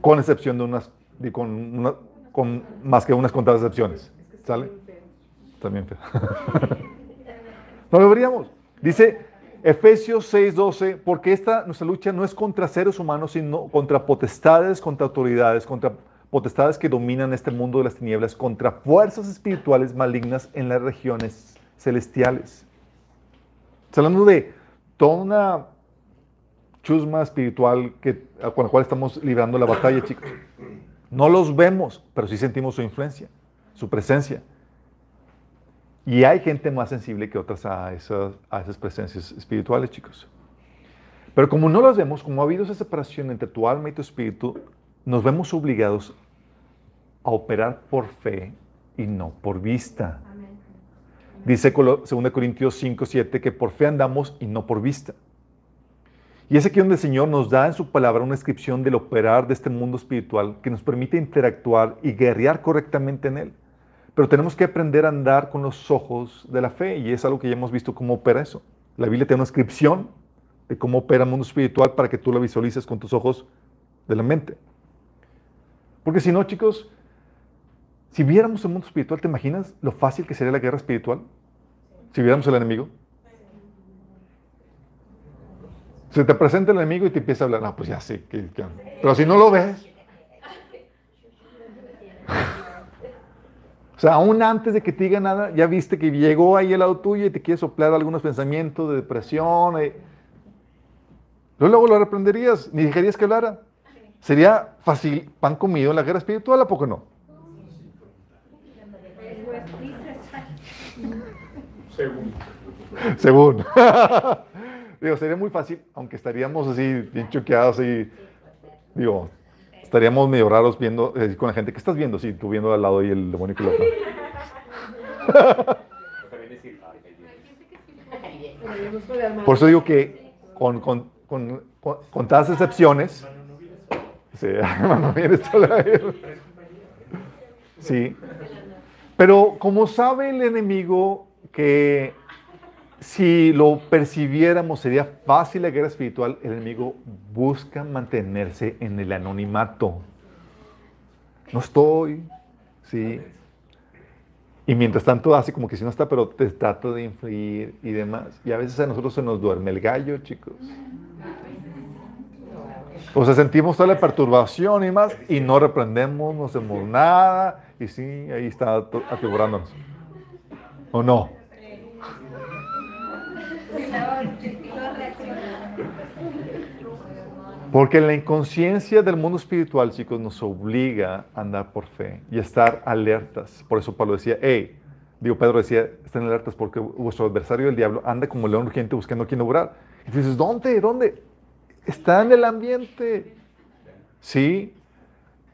Speaker 1: Con excepción de unas, con más que unas contadas excepciones. ¿Sale? También feo. no lo veríamos. Dice, Efesios 6:12, porque esta nuestra lucha no es contra seres humanos, sino contra potestades, contra autoridades, contra potestades que dominan este mundo de las tinieblas, contra fuerzas espirituales malignas en las regiones celestiales. Está hablando de toda una chusma espiritual que, con la cual estamos librando la batalla, chicos. No los vemos, pero sí sentimos su influencia, su presencia. Y hay gente más sensible que otras a esas, a esas presencias espirituales, chicos. Pero como no las vemos, como ha habido esa separación entre tu alma y tu espíritu, nos vemos obligados a operar por fe y no por vista. Dice 2 Corintios 5, 7 que por fe andamos y no por vista. Y es aquí donde el Señor nos da en su palabra una descripción del operar de este mundo espiritual que nos permite interactuar y guerrear correctamente en él. Pero tenemos que aprender a andar con los ojos de la fe y es algo que ya hemos visto cómo opera eso. La Biblia tiene una descripción de cómo opera el mundo espiritual para que tú la visualices con tus ojos de la mente. Porque si no, chicos, si viéramos el mundo espiritual, ¿te imaginas lo fácil que sería la guerra espiritual? Si viéramos el enemigo. Se te presenta el enemigo y te empieza a hablar. No, pues ya sé. Pero si no lo ves. O sea, aún antes de que te diga nada, ya viste que llegó ahí el lado tuyo y te quiere soplar algunos pensamientos de depresión. Eh. Luego lo reprenderías, ni dejarías que hablara. Sería fácil pan comido en la guerra espiritual, ¿a poco no? Según. Según. Digo, sería muy fácil, aunque estaríamos así bien choqueados y, digo, estaríamos medio raros viendo eh, con la gente. ¿Qué estás viendo? Sí, tú viendo al lado y el demonio que lo Por eso digo que con, con, con, con todas excepciones, sí, sí, pero como sabe el enemigo que si lo percibiéramos sería fácil la guerra espiritual, el enemigo busca mantenerse en el anonimato. No estoy, ¿sí? Y mientras tanto hace como que si no está, pero te trato de influir y demás. Y a veces a nosotros se nos duerme el gallo, chicos. O sea, sentimos toda la perturbación y más, y no reprendemos, no hacemos nada, y sí, ahí está atriburándonos. ¿O no? Porque la inconsciencia del mundo espiritual, chicos, nos obliga a andar por fe y a estar alertas. Por eso Pablo decía, hey, digo, Pedro decía, estén alertas porque vuestro adversario, el diablo, anda como león urgente buscando a quien obrar. Y dices, ¿dónde? ¿Dónde? Está en el ambiente. Sí.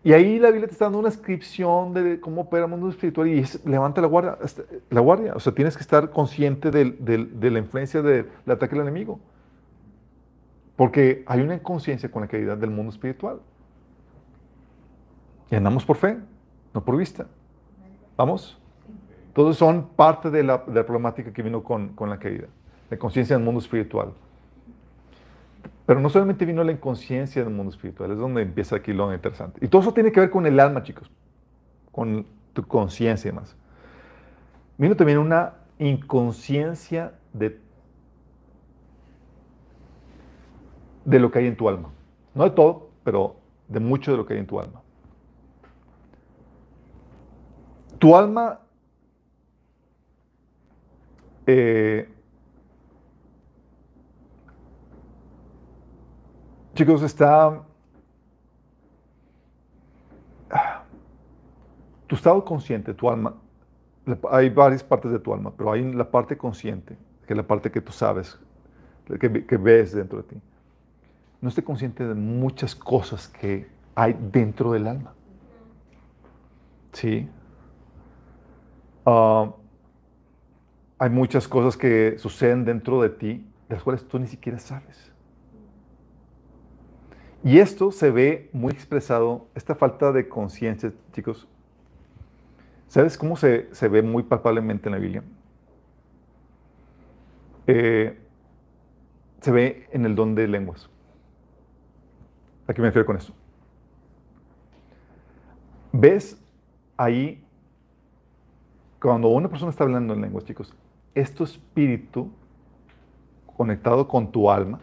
Speaker 1: Y ahí la Biblia te está dando una descripción de cómo opera el mundo espiritual y levanta la guardia, este, la guardia. O sea, tienes que estar consciente de la influencia del ataque del enemigo. Porque hay una inconsciencia con la caída del mundo espiritual. Y andamos por fe, no por vista. ¿Vamos? Todos son parte de la, problemática que vino con, con la caída. La conciencia del mundo espiritual. Pero no solamente vino la inconsciencia del mundo espiritual, es donde empieza aquí lo interesante. Y todo eso tiene que ver con el alma, chicos, con tu conciencia y demás. Vino también una inconsciencia de de lo que hay en tu alma. No de todo, pero de mucho de lo que hay en tu alma. Tu alma eh, chicos, está tu estado consciente, tu alma, hay varias partes de tu alma, pero hay la parte consciente, que es la parte que tú sabes, que, ves dentro de ti no esté consciente de muchas cosas que hay dentro del alma. Sí. Ah, hay muchas cosas que suceden dentro de ti, de las cuales tú ni siquiera sabes. Y esto se ve muy expresado, esta falta de conciencia, chicos. ¿Sabes cómo se, ve muy palpablemente en la Biblia? Eh, se ve en el don de lenguas. ¿A qué me refiero con eso? ¿Ves ahí, cuando una persona está hablando en lenguas, chicos, es tu espíritu conectado con tu alma,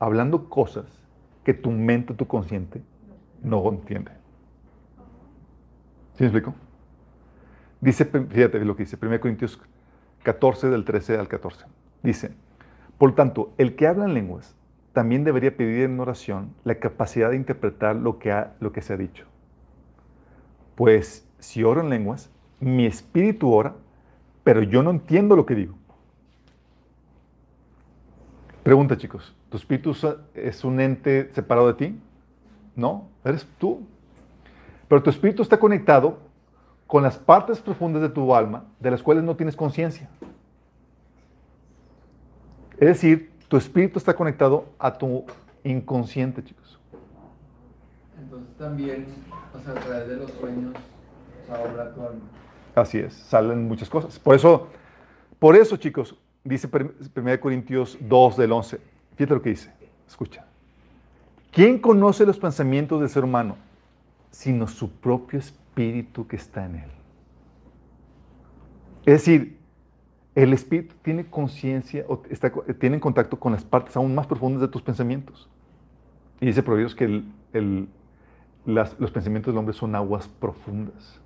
Speaker 1: hablando cosas que tu mente, tu consciente, no entiende. ¿Sí me explico? Dice, fíjate lo que dice, 1 Corintios 14, del 13 al 14. Dice, por tanto, el que habla en lenguas también debería pedir en oración la capacidad de interpretar lo que, ha, lo que se ha dicho. Pues si oro en lenguas, mi espíritu ora, pero yo no entiendo lo que digo. Pregunta, chicos, ¿tu espíritu es un ente separado de ti? No, eres tú. Pero tu espíritu está conectado con las partes profundas de tu alma de las cuales no tienes conciencia. Es decir, tu espíritu está conectado a tu inconsciente, chicos.
Speaker 2: Entonces también, o sea, a través de los sueños, o sea, obra tu alma.
Speaker 1: Así es, salen muchas cosas. Por eso, por eso, chicos, dice 1 Corintios 2 del 11. Fíjate lo que dice. Escucha. ¿Quién conoce los pensamientos del ser humano? Sino su propio espíritu que está en él. Es decir, el espíritu tiene conciencia, tiene contacto con las partes aún más profundas de tus pensamientos. Y dice Proverbios que los pensamientos del hombre son aguas profundas.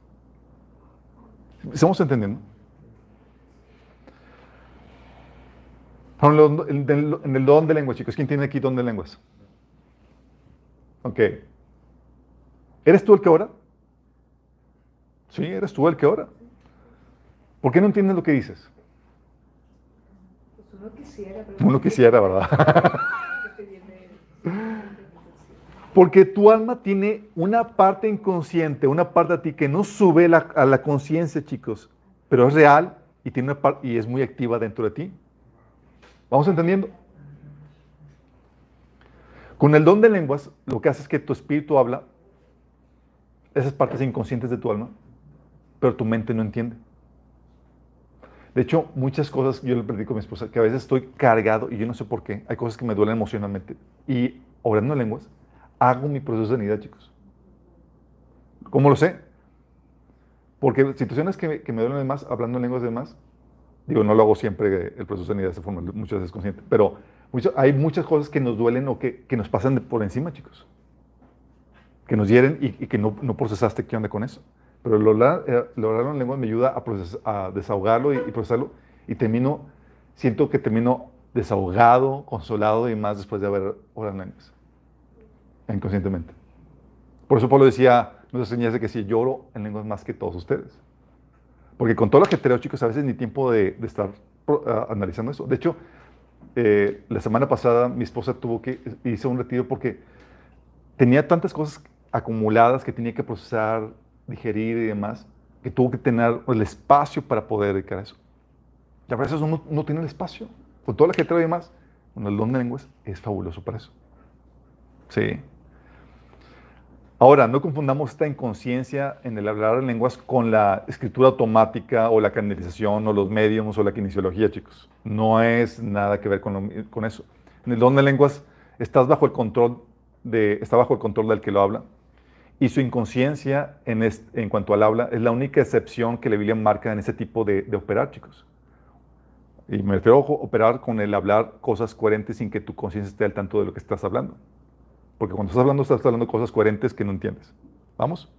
Speaker 1: ¿Estamos entendiendo? En el don de lenguas, chicos. ¿Quién tiene aquí don de lenguas? Ok. ¿Eres tú el que ora? Sí, eres tú el que ora. ¿Por qué no entiendes lo que dices?
Speaker 5: Pues uno quisiera,
Speaker 1: Uno quisiera, ¿verdad? Porque tu alma tiene una parte inconsciente, una parte de ti que no sube a la conciencia, chicos, pero es real y, tiene una y es muy activa dentro de ti. ¿Vamos entendiendo? Con el don de lenguas, lo que hace es que tu espíritu habla esas partes inconscientes de tu alma, pero tu mente no entiende. De hecho, muchas cosas, yo le predico a mi esposa, que a veces estoy cargado y yo no sé por qué, hay cosas que me duelen emocionalmente. Y orando en lenguas, hago mi proceso de sanidad, chicos. ¿Cómo lo sé? Porque situaciones que, me duelen más, hablando en lenguas de más, Digo, no lo hago siempre el proceso de sanidad de esa forma, muchas veces consciente, pero hay muchas cosas que nos duelen o que, que nos pasan por encima, chicos. Que nos hieren y, que no, no, procesaste qué onda con eso. Pero lo eh, hablar en lengua me ayuda a, a desahogarlo y, procesarlo y termino, siento que termino desahogado, consolado y más después de haber orado en lenguas. Inconscientemente. Por eso Pablo decía, nos enseña que si lloro en lenguas más que todos ustedes. Porque con todo lo ajetreo, chicos, a veces ni tiempo de, estar analizando eso. De hecho, eh, la semana pasada mi esposa tuvo que, hice un retiro porque tenía tantas cosas acumuladas que tenía que procesar, digerir y demás, que tuvo que tener el espacio para poder dedicar a eso. Y a veces uno no tiene el espacio. Con todo lo ajetreo y demás, con el don de lenguas es fabuloso para eso. Sí. Ahora, no confundamos esta inconsciencia en el hablar en lenguas con la escritura automática o la canalización o los medios o la kinesiología, chicos. No es nada que ver con, eso. En el don de lenguas estás bajo el control de, está bajo el control del que lo habla y su inconsciencia en, en cuanto al habla es la única excepción que la Biblia marca en ese tipo de, de operar, chicos. Y me refiero a operar con el hablar cosas coherentes sin que tu conciencia esté al tanto de lo que estás hablando. Porque cuando estás hablando, estás hablando cosas coherentes que no entiendes. ¿Vamos?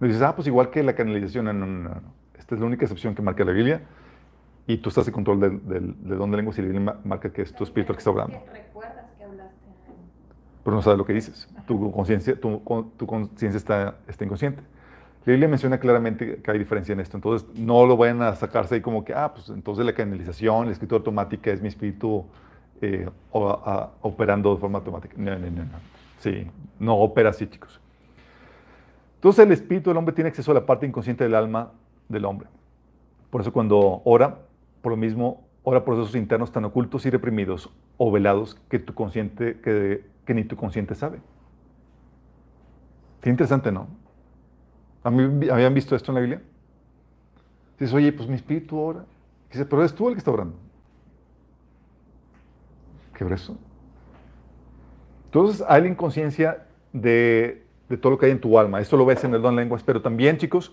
Speaker 1: Me dices, ah, pues igual que la canalización. No, no, no, no. Esta es la única excepción que marca la Biblia. Y tú estás en control de, de, de dónde lenguas y la Biblia marca que es tu espíritu el que está hablando.
Speaker 4: recuerdas que hablaste.
Speaker 1: Pero no sabes lo que dices. Tu conciencia tu, tu está, está inconsciente. La Biblia menciona claramente que hay diferencia en esto. Entonces, no lo vayan a sacarse ahí como que, ah, pues entonces la canalización, la escritura automática es mi espíritu eh, operando de forma automática. No, no, no, no. Sí, no opera así, chicos. Entonces el espíritu del hombre tiene acceso a la parte inconsciente del alma del hombre. Por eso cuando ora, por lo mismo, ora procesos internos tan ocultos y reprimidos o velados que, tu consciente, que, que ni tu consciente sabe. Qué interesante, ¿no? ¿Habían visto esto en la Biblia? Dices, oye, pues mi espíritu ora. Dice, pero es tú el que está orando. Qué. Entonces hay la inconsciencia de, todo lo que hay en tu alma. Esto lo ves en el don lenguas, pero también, chicos,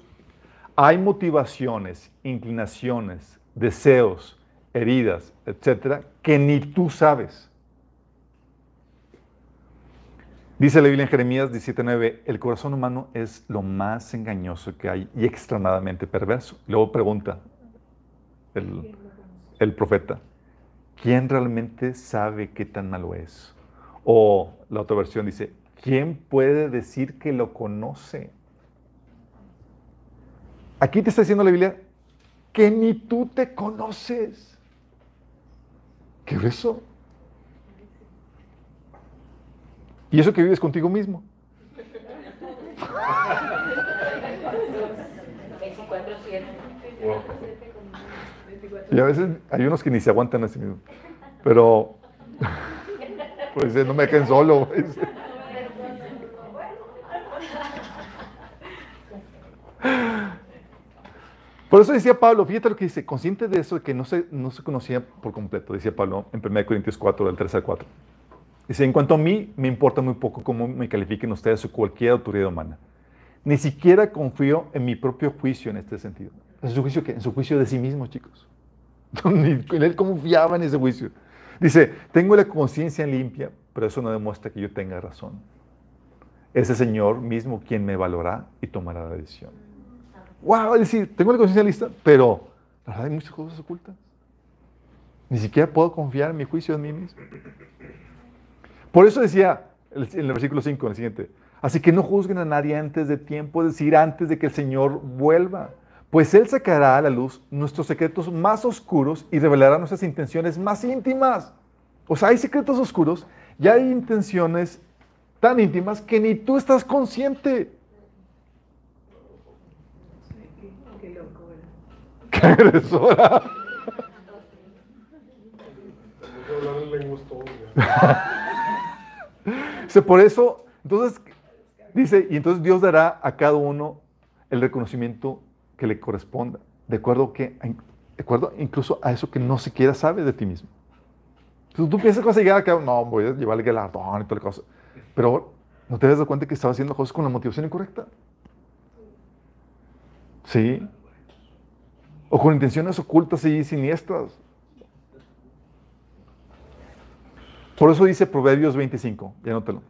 Speaker 1: hay motivaciones, inclinaciones, deseos, heridas, etcétera, que ni tú sabes. Dice la Biblia en Jeremías 17:9, el corazón humano es lo más engañoso que hay y extremadamente perverso. Luego pregunta el, el profeta, ¿quién realmente sabe qué tan malo es? O la otra versión dice, ¿quién puede decir que lo conoce? Aquí te está diciendo la Biblia que ni tú te conoces. ¿Qué es eso? Y eso que vives contigo mismo.
Speaker 5: 24-7.
Speaker 1: Y a veces hay unos que ni se aguantan a sí mismos. Pero, pues no me dejen solo. güey. Por eso decía Pablo, fíjate lo que dice, consciente de eso, de que no se, no se conocía por completo, decía Pablo en 1 Corintios 4, del 3 al 4. Dice, en cuanto a mí, me importa muy poco cómo me califiquen ustedes o cualquier autoridad humana. Ni siquiera confío en mi propio juicio en este sentido. ¿En su juicio qué? En su juicio de sí mismo, chicos. Él confiaba en ese juicio. Dice, tengo la conciencia limpia, pero eso no demuestra que yo tenga razón. Es el Señor mismo quien me valorará y tomará la decisión. Wow, es decir, tengo la conciencia lista, pero la verdad hay muchas cosas ocultas. Ni siquiera puedo confiar en mi juicio en mí mismo. Por eso decía en el versículo 5, en el siguiente, así que no juzguen a nadie antes de tiempo, es decir, antes de que el Señor vuelva, pues Él sacará a la luz nuestros secretos más oscuros y revelará nuestras intenciones más íntimas. O sea, hay secretos oscuros y hay intenciones tan íntimas que ni tú estás consciente.
Speaker 5: Qué loco, ¿verdad?
Speaker 1: ¿Qué agresora? Dice, por eso, entonces, dice, y entonces Dios dará a cada uno el reconocimiento que le corresponda, de acuerdo, que, de acuerdo incluso a eso que no siquiera sabe de ti mismo. Entonces, tú piensas que vas a llegar acá, no, voy a llevar el galardón y toda la cosa, pero no te das cuenta que estás haciendo cosas con la motivación incorrecta. Sí. O con intenciones ocultas y siniestras. Por eso dice Proverbios 25, y anótalo.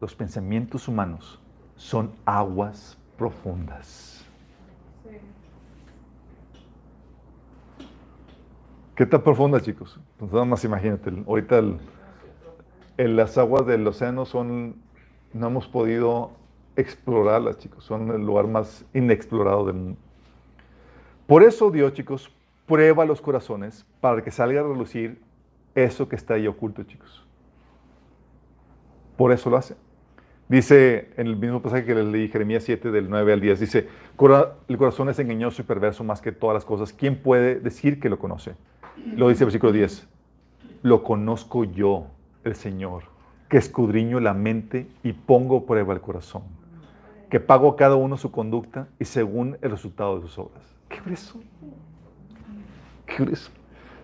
Speaker 1: Los pensamientos humanos son aguas profundas. ¿Qué tan profundas, chicos? Pues nada más imagínate, ahorita el- las aguas del océano son, no hemos podido explorarlas, chicos, son el lugar más inexplorado del mundo. Por eso Dios, chicos, prueba los corazones para que salga a relucir eso que está ahí oculto, chicos. Por eso lo hace. Dice en el mismo pasaje que leí, Jeremías 7, del 9 al 10, dice, "Cora- el corazón es engañoso y perverso más que todas las cosas. ¿Quién puede decir que lo conoce? Lo dice el versículo 10, lo conozco yo, el Señor, que escudriño la mente y pongo prueba el corazón, que pago a cada uno su conducta y según el resultado de sus obras. ¿Qué grueso? ¿Qué grueso?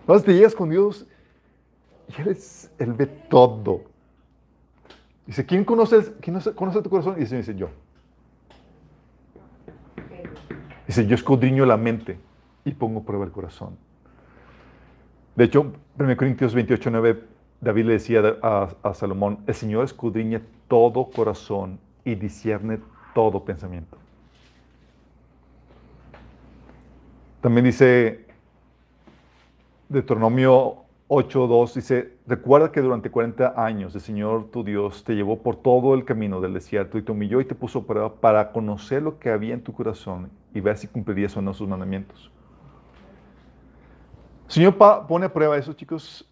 Speaker 1: Entonces te llegas con Dios y Él, es, él ve todo. Dice, ¿quién conoce, quién conoce tu corazón? Y dice, dice, yo. Dice, yo escudriño la mente y pongo prueba el corazón. De hecho, 1 Corintios 28, 9, David le decía a, Salomón, el Señor escudriña todo corazón y discierne todo pensamiento. También dice Deuteronomio 8.2 dice, recuerda que durante 40 años el Señor tu Dios te llevó por todo el camino del desierto y te humilló y te puso prueba para conocer lo que había en tu corazón y ver si cumplirías o no sus mandamientos. Señor pone a prueba eso, chicos,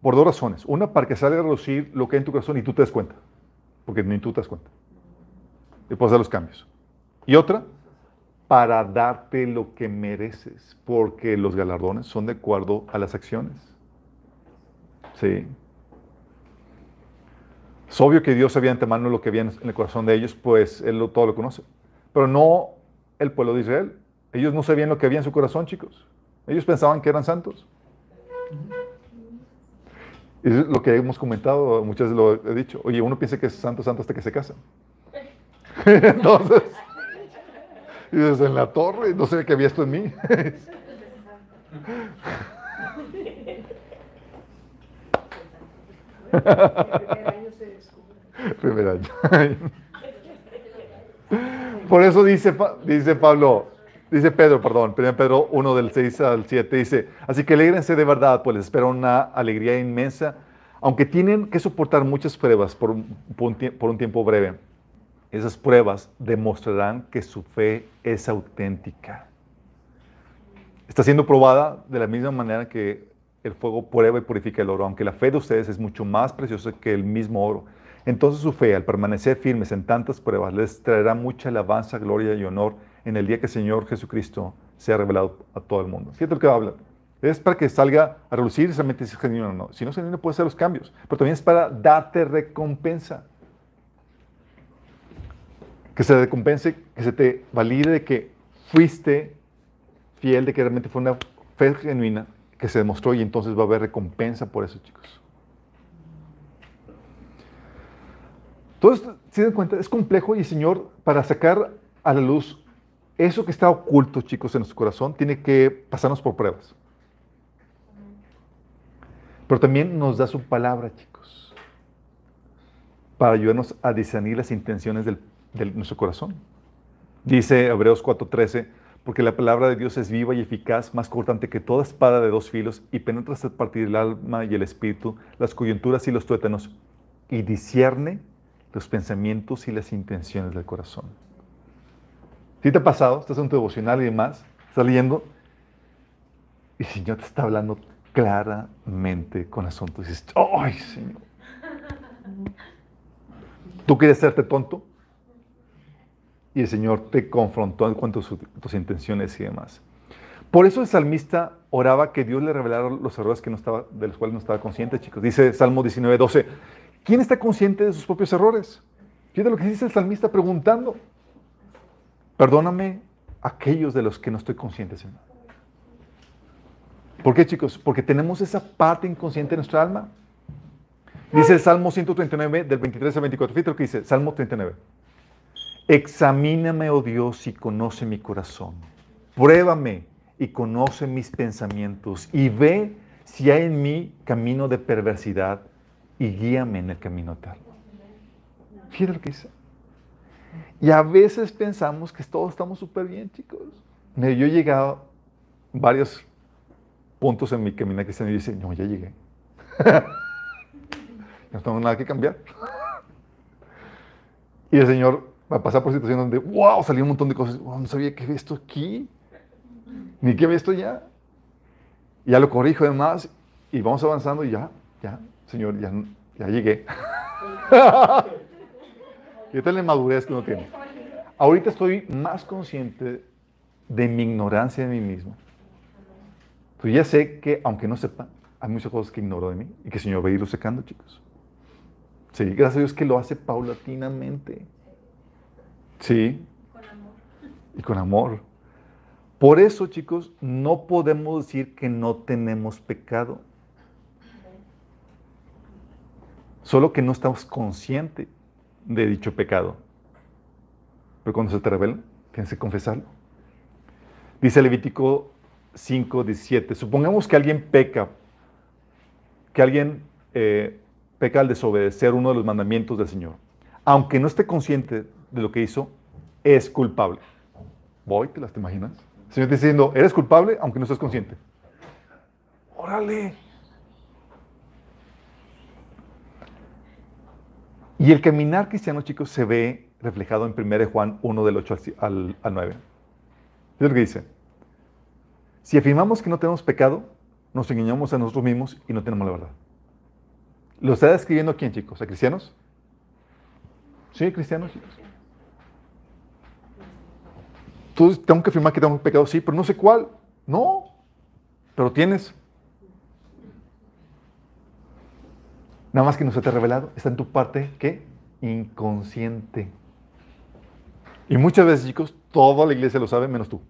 Speaker 1: por dos razones. Una, para que salga a reducir lo que hay en tu corazón y tú te des cuenta, porque ni tú te das cuenta. Y puedes los cambios. Y otra, para darte lo que mereces, porque los galardones son de acuerdo a las acciones. Sí. Es obvio que Dios sabía antemano lo que había en el corazón de ellos, pues Él todo lo conoce. Pero no el pueblo de Israel. Ellos no sabían lo que había en su corazón, chicos. Ellos pensaban que eran santos. Es lo que hemos comentado, muchas veces lo he dicho. Oye, uno piensa que es santo, santo hasta que se casan. Entonces, y desde en la torre, no sé qué había esto en mí.
Speaker 5: Primer año.
Speaker 1: Por eso dice, dice Pablo, dice Pedro, perdón, 1 Pedro 1 del 6 al 7, dice, así que alégrense de verdad, pues les espera una alegría inmensa, aunque tienen que soportar muchas pruebas por un, por un tiempo breve. Esas pruebas demostrarán que su fe es auténtica. Está siendo probada de la misma manera que el fuego prueba y purifica el oro, aunque la fe de ustedes es mucho más preciosa que el mismo oro. Entonces su fe, al permanecer firmes en tantas pruebas, les traerá mucha alabanza, gloria y honor en el día que el Señor Jesucristo sea revelado a todo el mundo. Fíjate lo que habla. Es para que salga a relucir realmente si es genuino o no. Si no es genuino, puede hacer los cambios. Pero también es para darte recompensa. Que se recompense, que se te valide de que fuiste fiel, de que realmente fue una fe genuina que se demostró y entonces va a haber recompensa por eso, chicos. Esto, si se dan cuenta, es complejo y el Señor, para sacar a la luz eso que está oculto, chicos, en nuestro corazón, tiene que pasarnos por pruebas. Pero también nos da su palabra, chicos, para ayudarnos a discernir las intenciones del- de nuestro corazón. Dice Hebreos 4:13, porque la palabra de Dios es viva y eficaz, más cortante que toda espada de dos filos, y penetra hasta partir el alma y el espíritu, las coyunturas y los tuétanos, y discierne los pensamientos y las intenciones del corazón. ¿Sí te ha pasado? Estás en tu devocional y demás, estás leyendo, y el Señor te está hablando claramente con asuntos. Y dices, ¡ay, Señor! ¿Tú quieres hacerte tonto? y el Señor te confrontó en cuanto a su- tus intenciones y demás. Por eso el salmista oraba que Dios le revelara los errores que no estaba, de los cuales no estaba consciente, chicos. Dice Salmo 19, 12, ¿quién está consciente de sus propios errores? Fíjate lo que dice el salmista preguntando. Perdóname aquellos de los que no estoy consciente, Señor. ¿Por qué, chicos? Porque tenemos esa parte inconsciente de nuestra alma. Dice el Salmo 139, del 23 al 24. Fíjate lo que dice, Salmo 39. Examíname, oh Dios, y conoce mi corazón. Pruébame y conoce mis pensamientos y ve si hay en mí camino de perversidad y guíame en el camino eterno. Fíjate lo que dice. Y a veces pensamos que todos estamos súper bien, chicos. Yo he llegado a varios puntos en mi camino cristiano y dice, no, ya llegué. no tengo nada que cambiar. Y el Señor va a pasar por situaciones donde, wow, salió un montón de cosas. Wow, no sabía que había esto aquí, ni que había esto ya. Y ya lo corrijo además y vamos avanzando y ya, ya, Señor, ya, ya llegué. y esta es la madurez que uno tiene. Ahorita estoy más consciente de mi ignorancia de mí mismo. Pues ya sé que, aunque no sepa, hay muchas cosas que ignoro de mí y que el Señor va a irlo secando, chicos. Sí, gracias a Dios que lo hace paulatinamente. Sí,
Speaker 4: Con amor.
Speaker 1: y con amor. Por eso, chicos, no podemos decir que no tenemos pecado. Solo que no estamos conscientes de dicho pecado. Pero cuando se te revela, tienes que confesarlo. Dice Levítico 5, 17. Supongamos que alguien peca, que alguien eh, peca al desobedecer uno de los mandamientos del Señor. Aunque no esté consciente de lo que hizo, es culpable. Voy, ¿te las te imaginas? El Señor te está diciendo, eres culpable aunque no estés consciente. Órale. Y el caminar cristiano, chicos, se ve reflejado en 1 Juan 1 del 8 al, al, al 9. Es lo que dice. Si afirmamos que no tenemos pecado, nos engañamos a nosotros mismos y no tenemos la verdad. ¿Lo está describiendo a quién, chicos? ¿A cristianos? Sí, cristianos. Tú tengo que afirmar que tengo pecado, sí, pero no sé cuál. No, pero tienes. Nada más que no se te ha revelado. Está en tu parte, ¿qué? Inconsciente. Y muchas veces, chicos, toda la iglesia lo sabe, menos tú.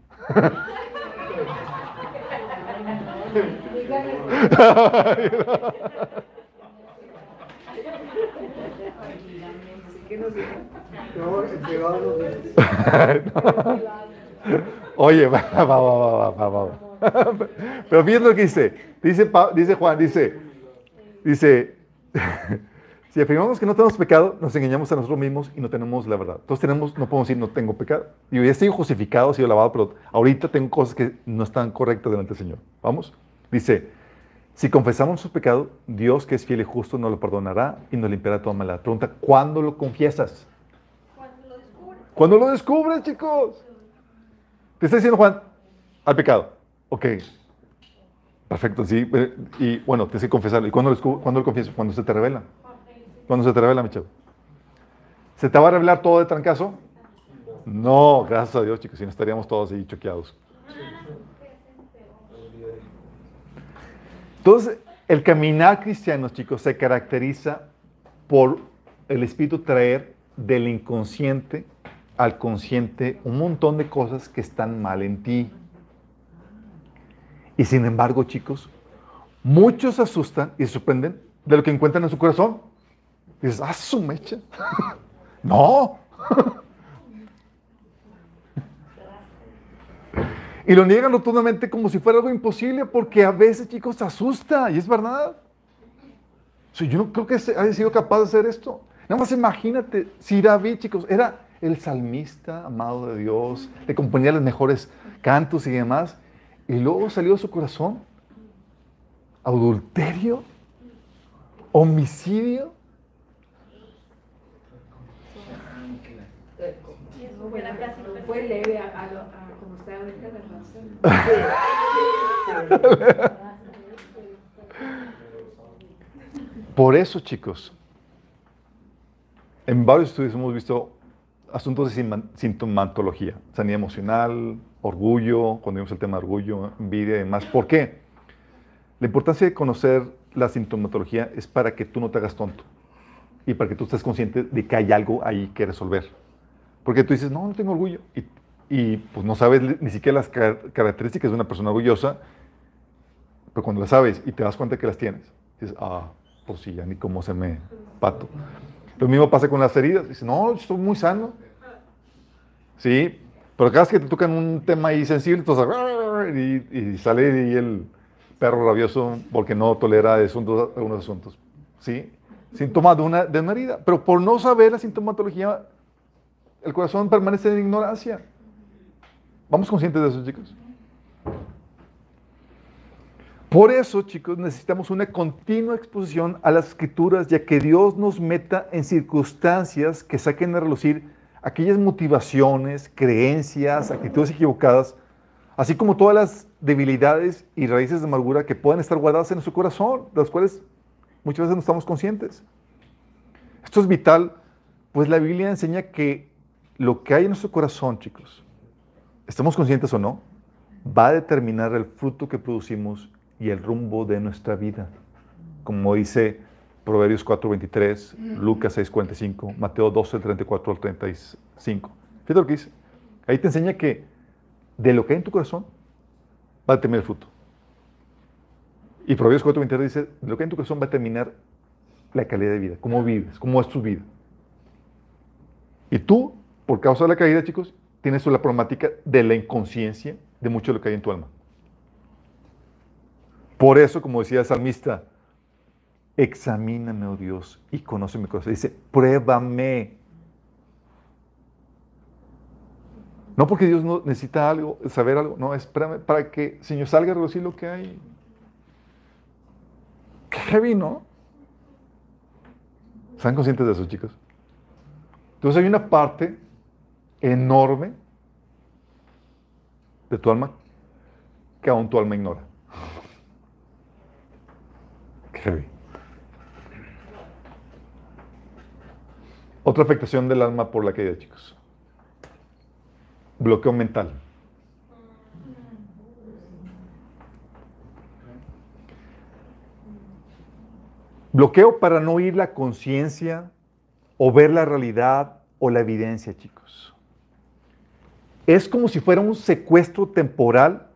Speaker 1: Oye, va, va, va, va, va. Pero fíjate lo que dice. Dice, dice Juan, dice, dice, si afirmamos que no tenemos pecado, nos engañamos a nosotros mismos y no tenemos la verdad. Entonces tenemos, no podemos decir no tengo pecado. Yo ya estoy justificado, he sido lavado, pero ahorita tengo cosas que no están correctas delante del Señor. Vamos. Dice, si confesamos nuestro pecado, Dios que es fiel y justo nos lo perdonará y nos limpiará toda maldad. Pregunta, ¿cuándo lo confiesas?
Speaker 4: Cuando lo descubres.
Speaker 1: Cuando lo descubres, chicos. Te está diciendo Juan, al pecado. Ok. Perfecto, sí. eh, Y bueno, tienes que confesarlo. ¿Y cuándo lo, cuándo lo confieso? Cuando se te revela. Cuando se te revela, mi. ¿Se te va a revelar todo de trancazo? No, gracias a Dios, chicos. Si no estaríamos todos ahí choqueados. Entonces, el caminar cristiano, chicos, se caracteriza por el Espíritu traer del inconsciente al consciente un montón de cosas que están mal en ti. Y sin embargo, chicos, muchos asustan y se sorprenden de lo que encuentran en su corazón. dices, ah, su mecha. no. y lo niegan rotundamente como si fuera algo imposible porque a veces, chicos, se asusta y es verdad. Yo no creo que haya sido capaz de hacer esto. Nada más imagínate, si David, chicos, era el salmista amado de Dios, le componía los mejores cantos y demás, y luego salió de su corazón adulterio, homicidio.
Speaker 5: No, bueno, fue leve a, a, lo- a como está ahorita la
Speaker 1: Por eso, chicos, en varios estudios hemos visto asuntos de sintomatología, sanidad emocional, orgullo, cuando vimos el tema de orgullo, envidia y demás. ¿Por qué? La importancia de conocer la sintomatología es para que tú no te hagas tonto y para que tú estés consciente de que hay algo ahí que resolver. Porque tú dices, no, no tengo orgullo. Y, y, pues no sabes ni siquiera las car- características de una persona orgullosa, pero cuando las sabes y te das cuenta que las tienes, dices, ah, pues sí, ya ni cómo se me pato. Lo mismo pasa con las heridas. Dices, no, estoy muy sano. Sí, pero cada vez que te tocan un tema ahí sensible, entonces, y, sale ahí el perro rabioso porque no tolera asuntos, algunos asuntos. ¿Sí? Síntoma de una, de una herida. Pero por no saber la sintomatología, el corazón permanece en ignorancia. ¿Vamos conscientes de eso, chicos? Por eso, chicos, necesitamos una continua exposición a las escrituras, ya que Dios nos meta en circunstancias que saquen a relucir aquellas motivaciones, creencias, actitudes equivocadas, así como todas las debilidades y raíces de amargura que pueden estar guardadas en nuestro corazón, de las cuales muchas veces no estamos conscientes. Esto es vital, pues la Biblia enseña que lo que hay en nuestro corazón, chicos, estamos conscientes o no, va a determinar el fruto que producimos y el rumbo de nuestra vida. Como dice Proverbios 4:23, Lucas 6:45, Mateo 12, 34 al 35. Fíjate lo que dice. Ahí te enseña que de lo que hay en tu corazón va a determinar el fruto. Y Proverbios 4:23 dice, de lo que hay en tu corazón va a determinar la calidad de vida, cómo vives, cómo es tu vida. Y tú, por causa de la caída, chicos, tienes la problemática de la inconsciencia de mucho de lo que hay en tu alma. Por eso, como decía el salmista, examíname, oh Dios, y conoce mi corazón. Dice, pruébame. No porque Dios no necesita algo, saber algo, no, es para, que, Señor, salga a reducir lo que hay. Qué heavy, ¿no? ¿Están conscientes de eso, chicos? Entonces hay una parte enorme de tu alma que aún tu alma ignora. Qué heavy. Otra afectación del alma por la caída, chicos. Bloqueo mental. Bloqueo para no oír la conciencia o ver la realidad o la evidencia, chicos. Es como si fuera un secuestro temporal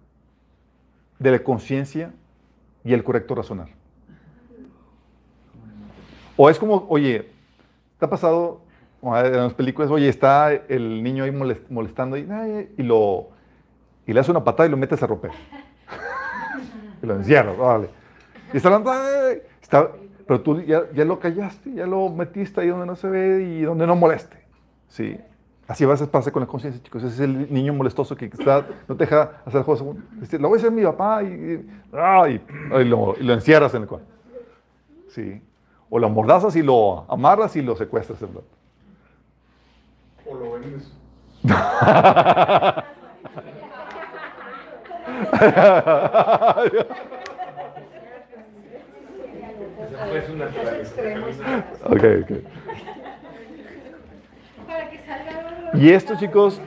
Speaker 1: de la conciencia y el correcto razonar. O es como, oye, ¿te ha pasado en las películas, oye, está el niño ahí molest- molestando y, y lo, y le hace una patada y lo metes a romper? y lo encierras, órale. Y está hablando, está, Pero tú ya, ya lo callaste, ya lo metiste ahí donde no se ve y donde no moleste. ¿Sí? Así a veces pasa con la conciencia, chicos. Ese es el niño molestoso que está, no te deja hacer cosas. Lo voy a hacer mi papá y, y, y- lo, encierras en el cuarto. Sí. O lo amordazas y lo amarras y lo secuestras. ¿verdad?
Speaker 6: O lo vendes.
Speaker 5: Los extremos.
Speaker 1: Ok, ok.
Speaker 4: Para que salga
Speaker 1: Y esto, chicos,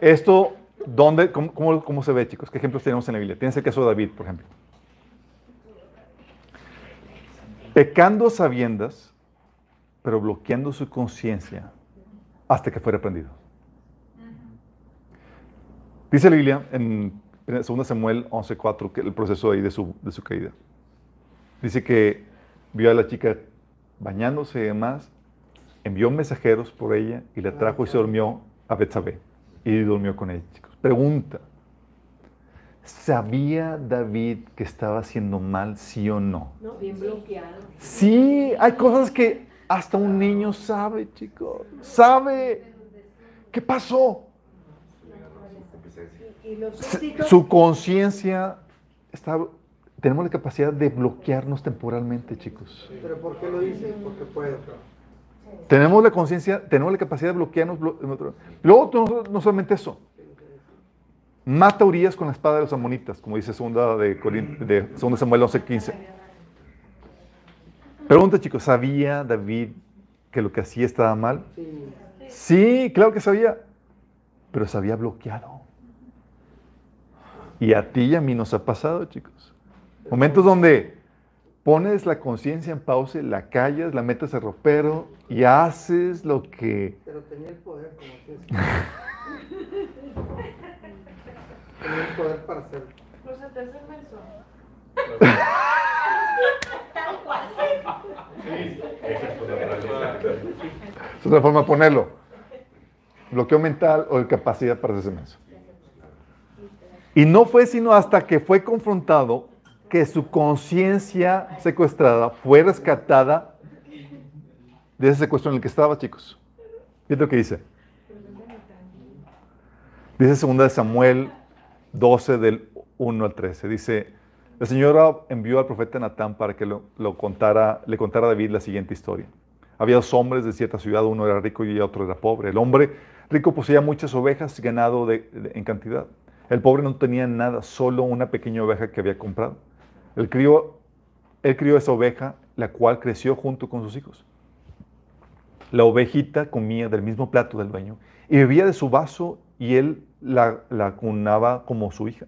Speaker 1: esto, ¿dónde, cómo, cómo- cómo se ve, chicos? ¿Qué ejemplos tenemos en la Biblia? Tienes el caso de David, por ejemplo. Pecando a sabiendas, pero bloqueando su conciencia hasta que fue reprendido. Dice la Biblia en 2 Samuel 11:4 que el proceso ahí de su, de su caída. Dice que vio a la chica bañándose y demás, envió mensajeros por ella y la trajo y se durmió a Betsabé. Y durmió con ella, chicos. Pregunta. ¿Sabía David que estaba haciendo mal, sí o no?
Speaker 5: ¿no? Bien bloqueado.
Speaker 1: Sí, hay cosas que hasta un niño sabe, chicos. Sabe. ¿Qué pasó? Su conciencia está... Tenemos la capacidad de bloquearnos temporalmente, chicos.
Speaker 3: ¿Pero por qué lo dice? Porque puede.
Speaker 1: Tenemos la conciencia, tenemos la capacidad de bloquearnos. blo- Luego, no, no solamente eso. Mata a Urias con la espada de los amonitas, como dice segunda de, Corin- de segunda Samuel 11:15. Pregunta, chicos, ¿sabía David que lo que hacía estaba mal?
Speaker 3: Sí.
Speaker 1: Sí, claro que sabía, pero se había bloqueado. Y a ti y a mí nos ha pasado, chicos. Momentos donde pones la conciencia en pausa, la callas, la metes al ropero y haces lo que...
Speaker 3: Pero tenía el poder, como que Tenía el poder para hacerlo.
Speaker 4: Pues se te hace menso.
Speaker 1: Es otra forma de ponerlo. Bloqueo mental o capacidad para hacerse menso. Y no fue sino hasta que fue confrontado que su conciencia secuestrada fue rescatada de ese secuestro en el que estaba, chicos. Fíjate lo que dice. Dice 2 de Samuel 12 del 1 al 13. Dice, el Señor envió al profeta Natán para que contara, le contara a David la siguiente historia. Había dos hombres de cierta ciudad, uno era rico y otro era pobre. El hombre rico poseía muchas ovejas y ganado en cantidad. El pobre no tenía nada, solo una pequeña oveja que había comprado. El él crió esa oveja, la cual creció junto con sus hijos. La ovejita comía del mismo plato del dueño y bebía de su vaso y él la, la cunaba como su hija.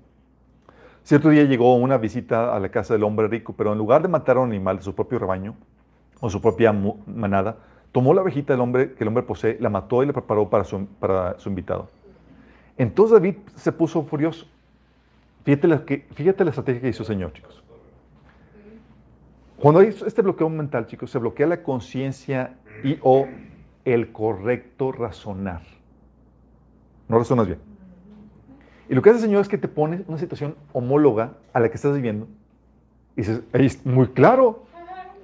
Speaker 1: Cierto día llegó una visita a la casa del hombre rico, pero en lugar de matar a un animal de su propio rebaño o su propia manada, tomó la ovejita del hombre que el hombre posee, la mató y la preparó para su, para su invitado. Entonces David se puso furioso. Fíjate la, que, fíjate la estrategia que hizo el Señor, chicos. Cuando hay este bloqueo mental, chicos, se bloquea la conciencia y o el correcto razonar. No razonas bien. Y lo que hace el Señor es que te pone una situación homóloga a la que estás viviendo. Y dices, ahí es muy claro.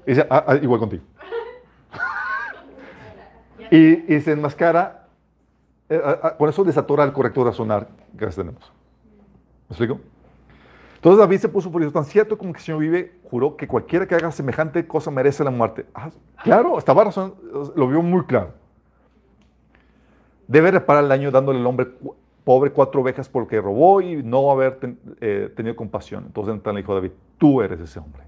Speaker 1: Y dice, "Ah, ah, igual contigo. y, y se enmascara. eh, ah, ah, eso desatora el correcto razonar que tenemos. ¿Me explico? Entonces David se puso furioso, tan cierto como que el Señor vive, juró que cualquiera que haga semejante cosa merece la muerte. Claro, estaba razón, lo vio muy claro. Debe reparar el daño dándole al hombre pobre cuatro ovejas porque robó y no haber eh, tenido compasión. Entonces Natán le dijo David, tú eres ese hombre.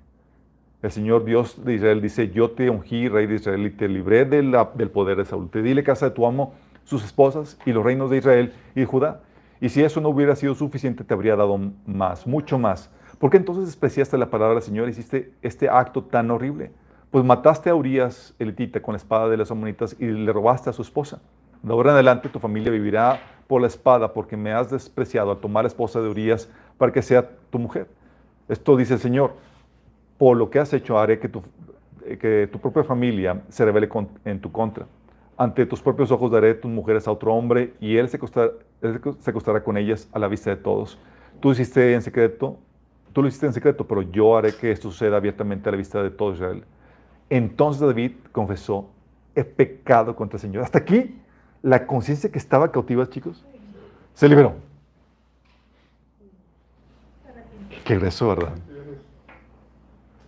Speaker 1: El Señor Dios de Israel dice, yo te ungí, rey de Israel, y te libré del poder de Saúl. Te di casa de tu amo, sus esposas y los reinos de Israel y de Judá. Y si eso no hubiera sido suficiente, te habría dado más, mucho más. ¿Por qué entonces despreciaste la palabra del Señor y hiciste este acto tan horrible? Pues mataste a Urias elitita con la espada de las amonitas y le robaste a su esposa. De ahora en adelante tu familia vivirá por la espada porque me has despreciado al tomar esposa de Urias para que sea tu mujer. Esto dice el Señor. Por lo que has hecho haré que tu, eh, que tu propia familia se revele en tu contra. Ante tus propios ojos daré tus mujeres a otro hombre y él se acostará, se acostará con ellas a la vista de todos. Tú hiciste en secreto tú lo hiciste en secreto, pero yo haré que esto suceda abiertamente a la vista de todo Israel. Entonces David confesó, he pecado contra el Señor. Hasta aquí, la conciencia que estaba cautiva, chicos, se liberó. Qué grueso, ¿verdad?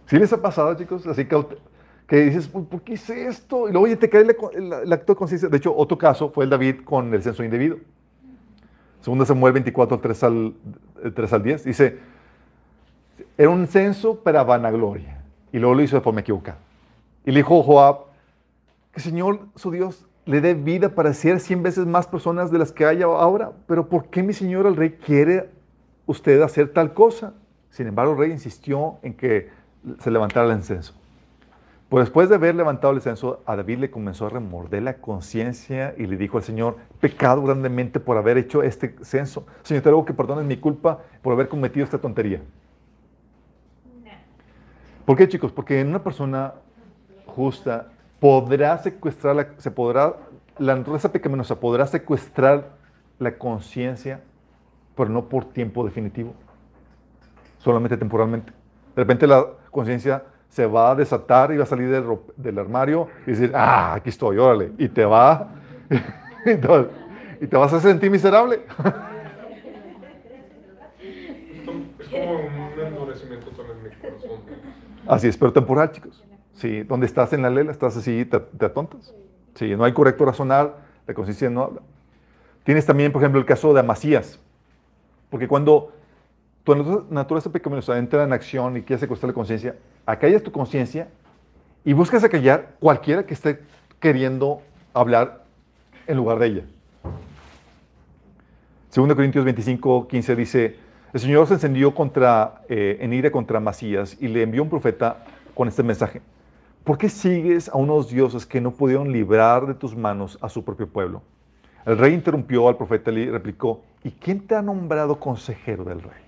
Speaker 1: ¿Sí les ha pasado, chicos? Así que dices, "Pues, ¿por qué hice esto? Y luego, oye, te cae el, el- el acto de conciencia. De hecho, otro caso fue el David con el censo indebido. Segundo Samuel 24, 3 al, eh, 3 al 10. Dice, era un censo para vanagloria. Y luego lo hizo de forma equivocada. Y le dijo Joab, que Señor, su Dios, le dé vida para ser 100 veces más personas de las que hay ahora. Pero ¿por qué mi Señor el rey quiere usted hacer tal cosa? Sin embargo, el rey insistió en que se levantara el censo. Pues después de haber levantado el censo, a David le comenzó a remorder la conciencia y le dijo al Señor, pecado grandemente por haber hecho este censo. Señor, te ruego que perdones mi culpa por haber cometido esta tontería. ¿Por qué, chicos? Porque en una persona justa podrá secuestrar, la, se podrá, la naturaleza pecaminosa podrá secuestrar la conciencia, pero no por tiempo definitivo, solamente temporalmente. De repente la conciencia se va a desatar y va a salir del, del armario y decir, ah, aquí estoy, órale, y te va, y te, y te vas a sentir miserable.
Speaker 6: Es como un endurecimiento en corazón.
Speaker 1: Así es, pero temporal, chicos. Sí, donde estás en la lela, estás así, te, te atontas. Sí, no hay correcto razonar, la conciencia no habla. Tienes también, por ejemplo, el caso de Amasías. Porque cuando tu natu- naturaleza pecaminosa entra en acción y quiere secuestrar la conciencia, acallas tu conciencia y buscas acallar cualquiera que esté queriendo hablar en lugar de ella. 2 Corintios 25, 15 dice, el Señor se encendió contra, eh, en ira contra Masías y le envió un profeta con este mensaje. ¿Por qué sigues a unos dioses que no pudieron librar de tus manos a su propio pueblo? El rey interrumpió al profeta y replicó, ¿y quién te ha nombrado consejero del rey?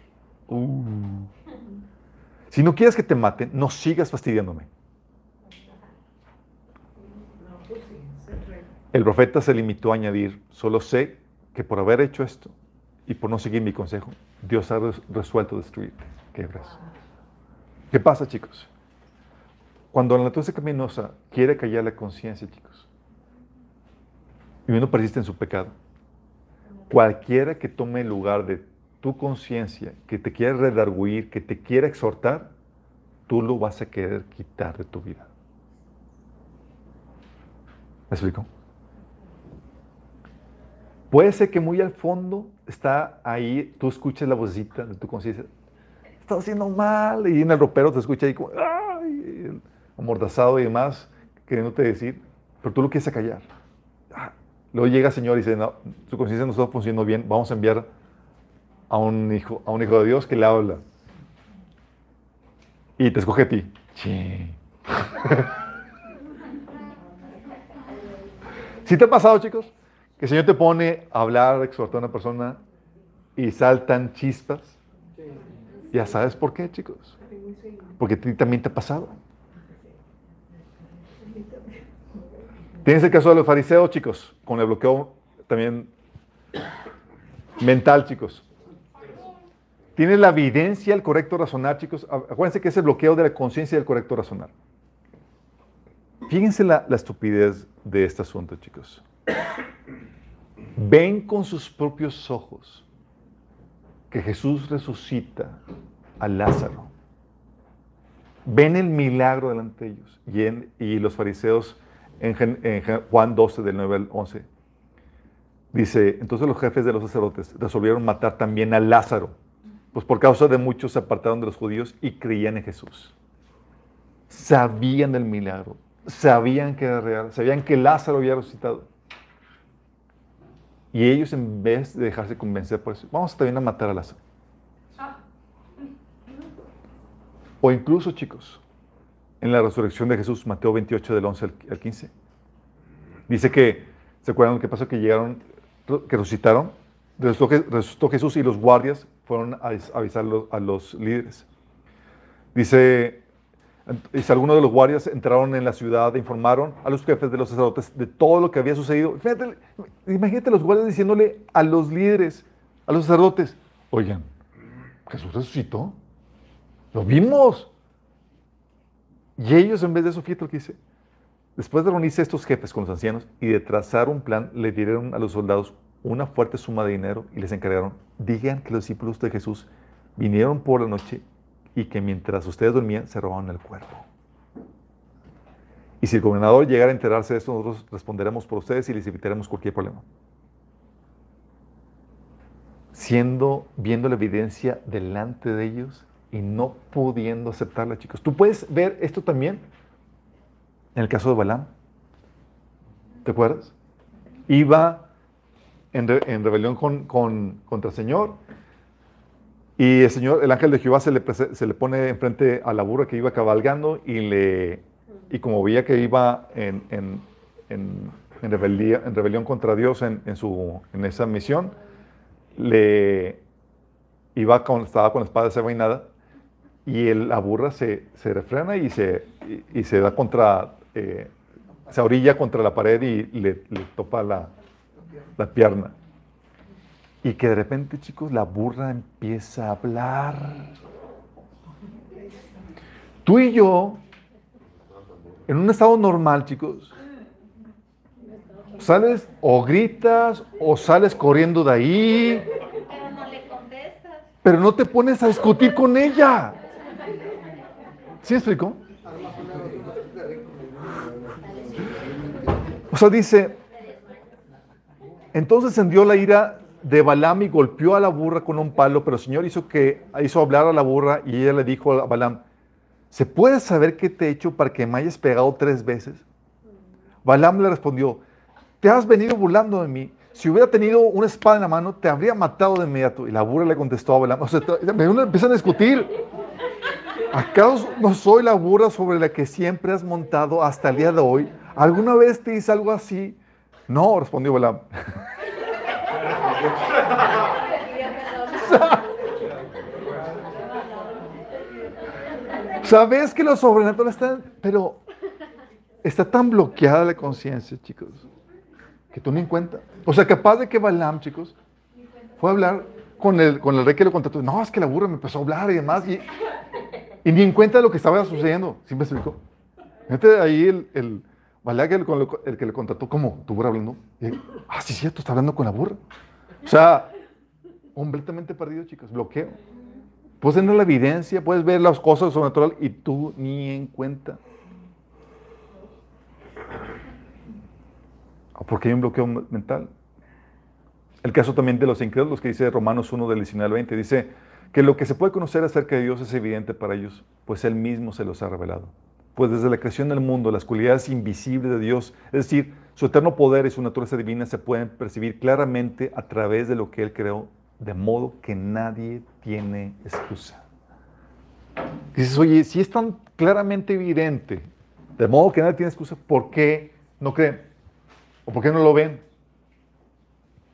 Speaker 1: Uh. Si no quieres que te maten, no sigas fastidiándome.
Speaker 5: El
Speaker 1: profeta se limitó a añadir, solo sé que por haber hecho esto y por no seguir mi consejo, Dios ha res- resuelto destruirte. Qué. ¿Qué pasa, chicos? Cuando la naturaleza caminosa quiere callar la conciencia, chicos, y uno persiste en su pecado, cualquiera que tome el lugar de tu conciencia, que te quiera redarguir, que te quiera exhortar, tú lo vas a querer quitar de tu vida. ¿Me explico? Puede ser que muy al fondo está ahí, tú escuches la vocecita de tu conciencia, estás haciendo mal, y en el ropero te escucha ahí como. Amordazado y demás, queriéndote decir, pero tú lo quieres callar. Ah, Luego llega el Señor y dice, no, su conciencia no está funcionando bien, vamos a enviar a un hijo, a un hijo de Dios que le habla. Y te escoge a ti. Sí. ¿Sí te ha pasado, chicos? Que el Señor te pone a hablar, a exhortar a una persona y saltan chispas. Ya sabes por qué, chicos. Porque a ti también te ha pasado. Tienes el caso de los fariseos, chicos, con el bloqueo también mental, chicos. Tienes la evidencia, el correcto razonar, chicos. Acu- Acuérdense que es el bloqueo de la conciencia y el correcto razonar. Fíjense la, estupidez de este asunto, chicos. Ven con sus propios ojos que Jesús resucita a Lázaro. Ven el milagro delante de ellos. Y los fariseos en, Juan 12, del 9 al 11, dice, entonces los jefes de los sacerdotes resolvieron matar también a Lázaro, pues por causa de muchos se apartaron de los judíos y creían en Jesús. Sabían del milagro, sabían que era real, sabían que Lázaro había resucitado. Y ellos en vez de dejarse convencer por eso, vamos también a matar a Lázaro. O incluso, chicos, en la resurrección de Jesús, Mateo 28, del 11 al- al 15, dice que, ¿se acuerdan lo que pasó? Que llegaron, que resucitaron, resucitó, resucitó Jesús y los guardias fueron a avis- avisar a los líderes. Dice, dice, algunos de los guardias entraron en la ciudad e informaron a los jefes de los sacerdotes de todo lo que había sucedido. Fíjate, imagínate los guardias diciéndole a los líderes, a los sacerdotes, oigan, Jesús resucitó. Lo vimos. Y ellos, en vez de eso, fíjate lo que dice. Después de reunirse estos jefes con los ancianos y de trazar un plan, le dieron a los soldados una fuerte suma de dinero y les encargaron, digan que los discípulos de Jesús vinieron por la noche y que mientras ustedes dormían se robaron el cuerpo. Y si el gobernador llegara a enterarse de esto, nosotros responderemos por ustedes y les evitaremos cualquier problema. Siendo, viendo la evidencia delante de ellos y no pudiendo aceptarla, chicos. Tú puedes ver esto también en el caso de Balaam. ¿Te acuerdas? Iba en, en rebelión con, con- contra el Señor y el Señor, el ángel de Jehová se le, se le pone enfrente a la burra que iba cabalgando y, le, y como veía que iba en, en- en- en rebelión contra Dios en, en su, en esa misión, le iba con, estaba con la espada desenvainada y el- la burra se, se refrena y se, y, y se da contra, eh, se orilla contra la pared y le, le topa la, la pierna. Y que de repente, chicos, la burra empieza a hablar. Tú y yo, en un estado normal, chicos, sales o gritas o sales corriendo de ahí,
Speaker 4: Pero no le contestas.
Speaker 1: pero no te pones a discutir con ella. ¿Sí me explico? O sea, dice, entonces encendió la ira de Balaam y golpeó a la burra con un palo, pero el Señor hizo que hizo hablar a la burra y ella le dijo a Balaam, ¿se puede saber qué te he hecho para que me hayas pegado tres veces? Balaam le respondió, te has venido burlando de mí. Si hubiera tenido una espada en la mano, te habría matado de inmediato. Y la burra le contestó a Balaam, o sea, empiezan a discutir. ¿Acaso no soy la burra sobre la que siempre has montado hasta el día de hoy? ¿Alguna vez te hice algo así? No, respondió Balaam. Sabes que lo sobrenatural está, pero está tan bloqueada la conciencia, chicos, que tú ni en cuenta. O sea, capaz de que Balaam, chicos, fue a hablar con el, con el rey que lo contrató. No, es que la burra me empezó a hablar y demás. Y, ni en cuenta lo que estaba sucediendo. ¿Sí me explico? Fíjate ahí el, el Balaam, el, con lo- el que le contrató, como tu burra hablando. Y ah, sí, cierto, está hablando con la burra. O sea, completamente perdido, chicos. Bloqueo. Puedes tener la evidencia, puedes ver las cosas sobrenatural y tú ni en cuenta. Ah, Porque hay un bloqueo mental. El caso también de los incrédulos que dice Romanos 1 del 19 al 20, dice que lo que se puede conocer acerca de Dios es evidente para ellos, pues Él mismo se los ha revelado. Pues desde la creación del mundo, las cualidades invisibles de Dios, es decir, su eterno poder y su naturaleza divina se pueden percibir claramente a través de lo que Él creó, de modo que nadie tiene excusa. Dices, oye, si es tan claramente evidente, de modo que nadie tiene excusa, ¿por qué no creen? ¿O por qué no lo ven?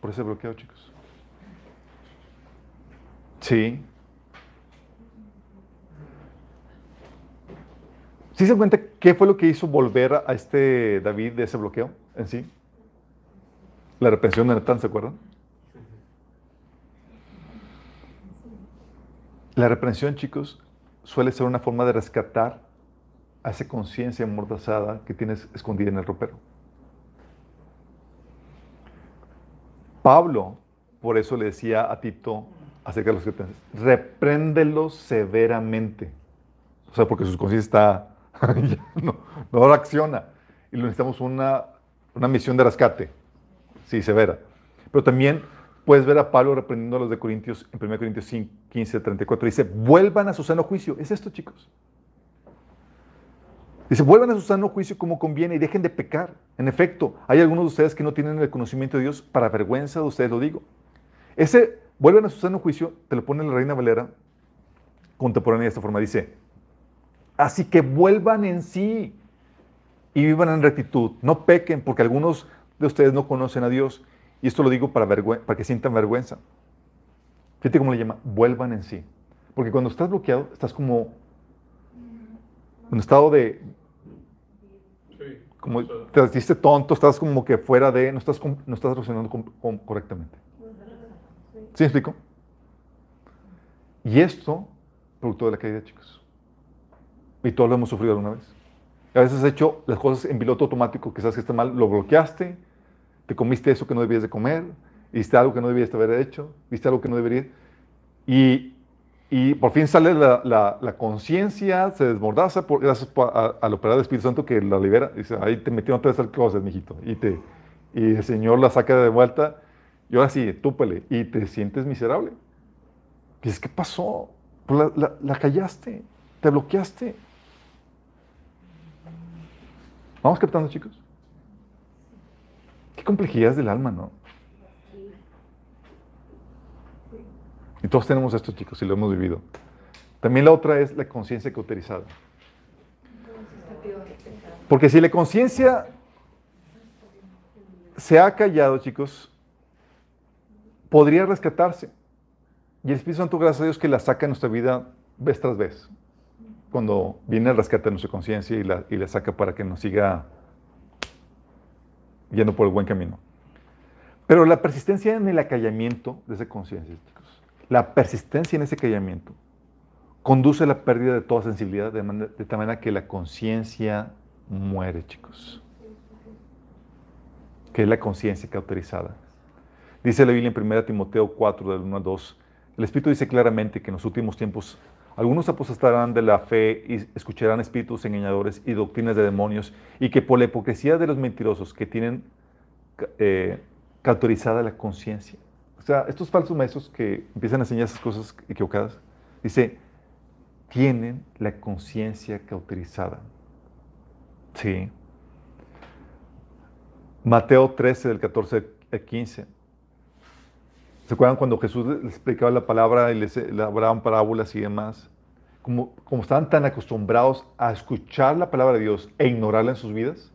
Speaker 1: Por ese bloqueo, chicos. Sí. ¿Sí se cuenta qué fue lo que hizo volver a este David de ese bloqueo en sí? La reprensión de Natán, ¿se acuerdan? La reprensión, chicos, suele ser una forma de rescatar a esa conciencia amordazada que tienes escondida en el ropero. Pablo, por eso le decía a Tito acerca de los cretenses, repréndelos severamente. O sea, porque su conciencia está, no, no reacciona. Y necesitamos una, una misión de rescate, sí, severa. Pero también puedes ver a Pablo reprendiendo a los de Corintios, en 1 Corintios 5, 15, 34, dice, vuelvan a su sano juicio. Es esto, chicos. Dice, vuelvan a su sano juicio como conviene y dejen de pecar. En efecto, hay algunos de ustedes que no tienen el conocimiento de Dios, para vergüenza de ustedes lo digo. Ese, vuelvan a su sano juicio, te lo pone la Reina Valera contemporánea de esta forma. Dice, así que vuelvan en sí y vivan en rectitud. No pequen porque algunos de ustedes no conocen a Dios. Y esto lo digo para, para que sientan vergüenza. Fíjate cómo le llama, vuelvan en sí. Porque cuando estás bloqueado, estás como un estado de,
Speaker 6: Sí.
Speaker 1: como
Speaker 6: O sea,
Speaker 1: te hiciste tonto, estás como que fuera de, no estás, no estás reaccionando correctamente. ¿Sí me explico? Y esto producto de la caída, chicos. Y todos lo hemos sufrido alguna vez. A veces has hecho las cosas en piloto automático que sabes que está mal, lo bloqueaste, te comiste eso que no debías de comer, viste algo que no debías de haber hecho, viste algo que no deberías. Y, y por fin sale la, la, conciencia, se desmordaza por, gracias a- al operar del Espíritu Santo que la libera. Dice, ahí te metieron todas esas cosas, mijito. Y, te, y el Señor la saca de vuelta. Y ahora sí, túpele. Y te sientes miserable. Dices, ¿qué pasó? Pues la, la- la callaste, te bloqueaste. ¿Vamos captando, chicos? Qué complejidades del alma, ¿no? Y todos tenemos esto, chicos, y lo hemos vivido. También la otra es la conciencia cauterizada. Porque si la conciencia se ha callado, chicos, podría rescatarse. Y el Espíritu Santo, gracias a Dios, que la saca de nuestra vida vez tras vez. Cuando viene el rescate de nuestra conciencia y la, y la saca para que nos siga yendo por el buen camino. Pero la persistencia en el acallamiento de esa conciencia, chicos, la persistencia en ese callamiento conduce a la pérdida de toda sensibilidad de, manera- tal manera que la conciencia muere, chicos. Que es la conciencia cauterizada. Dice la Biblia en 1 Timoteo 4, del 1 al 2. El Espíritu dice claramente que en los últimos tiempos algunos apostatarán de la fe y escucharán espíritus engañadores y doctrinas de demonios y que por la hipocresía de los mentirosos que tienen eh, cauterizada la conciencia. O sea, estos falsos maestros que empiezan a enseñar esas cosas equivocadas, dice, tienen la conciencia cauterizada. Sí. Mateo 13, del 14 al 15. ¿Se acuerdan cuando Jesús les explicaba la palabra y les elaboraban parábolas y demás? Como, como estaban tan acostumbrados a escuchar la palabra de Dios e ignorarla en sus vidas,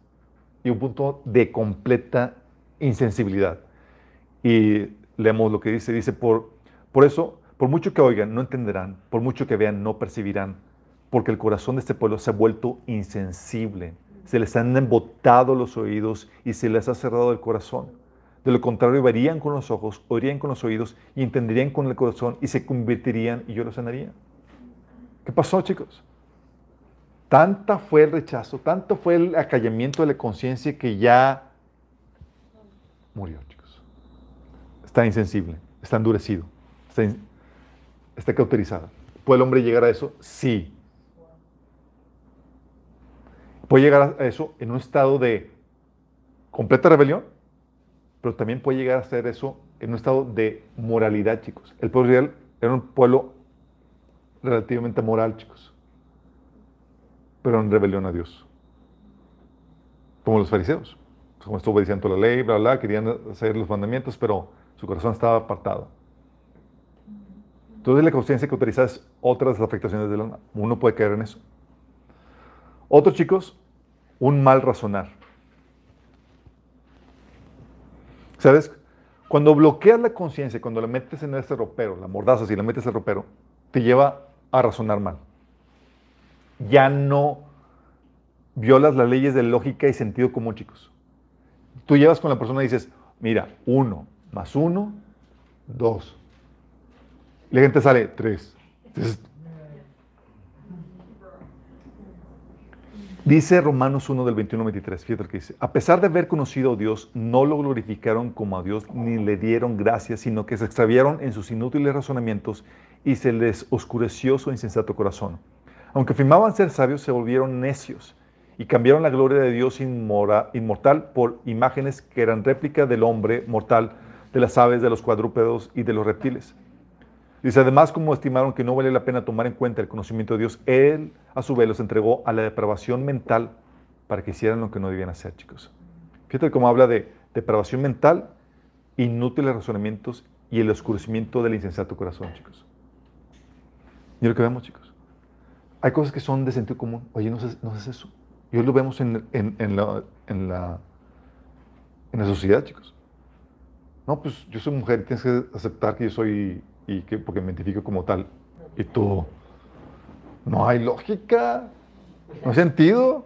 Speaker 1: y un punto de completa insensibilidad. Y leemos lo que dice, dice, por, por eso, por mucho que oigan, no entenderán, por mucho que vean, no percibirán, porque el corazón de este pueblo se ha vuelto insensible, se les han embotado los oídos y se les ha cerrado el corazón. De lo contrario, verían con los ojos, oirían con los oídos y entenderían con el corazón y se convertirían y yo los sanaría. ¿Qué pasó, chicos? Tanta fue el rechazo, tanto fue el acallamiento de la conciencia que ya murió, chicos. Está insensible, está endurecido, está, in- está cauterizada. ¿Puede el hombre llegar a eso? Sí. Puede llegar a eso en un estado de completa rebelión, pero también puede llegar a hacer eso en un estado de moralidad, chicos. El pueblo Israel era un pueblo relativamente moral, chicos, pero en rebelión a Dios. Como los fariseos, como estuvo obedeciendo la ley, bla, bla, querían hacer los mandamientos, pero su corazón estaba apartado. Entonces la conciencia que utiliza es otras afectaciones del alma. Uno puede caer en eso. Otro, chicos, un mal razonar. ¿Sabes? Cuando bloqueas la conciencia, cuando la metes en ese ropero, la mordaza, si la metes en el ropero, te lleva a razonar mal. Ya no violas las leyes de lógica y sentido común, chicos. Tú llevas con la persona y dices, mira, uno más uno, dos. Y la gente sale, tres. Entonces, Dice Romanos 1 del 21 al 23, fíjate lo que dice. A pesar de haber conocido a Dios, no lo glorificaron como a Dios ni le dieron gracias, sino que se extraviaron en sus inútiles razonamientos y se les oscureció su insensato corazón. Aunque afirmaban ser sabios, se volvieron necios y cambiaron la gloria de Dios inmortal por imágenes que eran réplica del hombre mortal, de las aves, de los cuadrúpedos y de los reptiles. Dice, además, como estimaron que no vale la pena tomar en cuenta el conocimiento de Dios, Él a su vez los entregó a la depravación mental para que hicieran lo que no debían hacer, chicos. Fíjate cómo habla de depravación mental, inútiles razonamientos y el oscurecimiento del insensato corazón, chicos. Y lo que vemos, chicos. Hay cosas que son de sentido común. Oye, no haces, no haces eso. Y hoy lo vemos en, en- en la, en, la, en la sociedad, chicos. No, pues yo soy mujer y tienes que aceptar que yo soy, y que porque me identifico como tal. Y tú, no hay lógica, no hay sentido.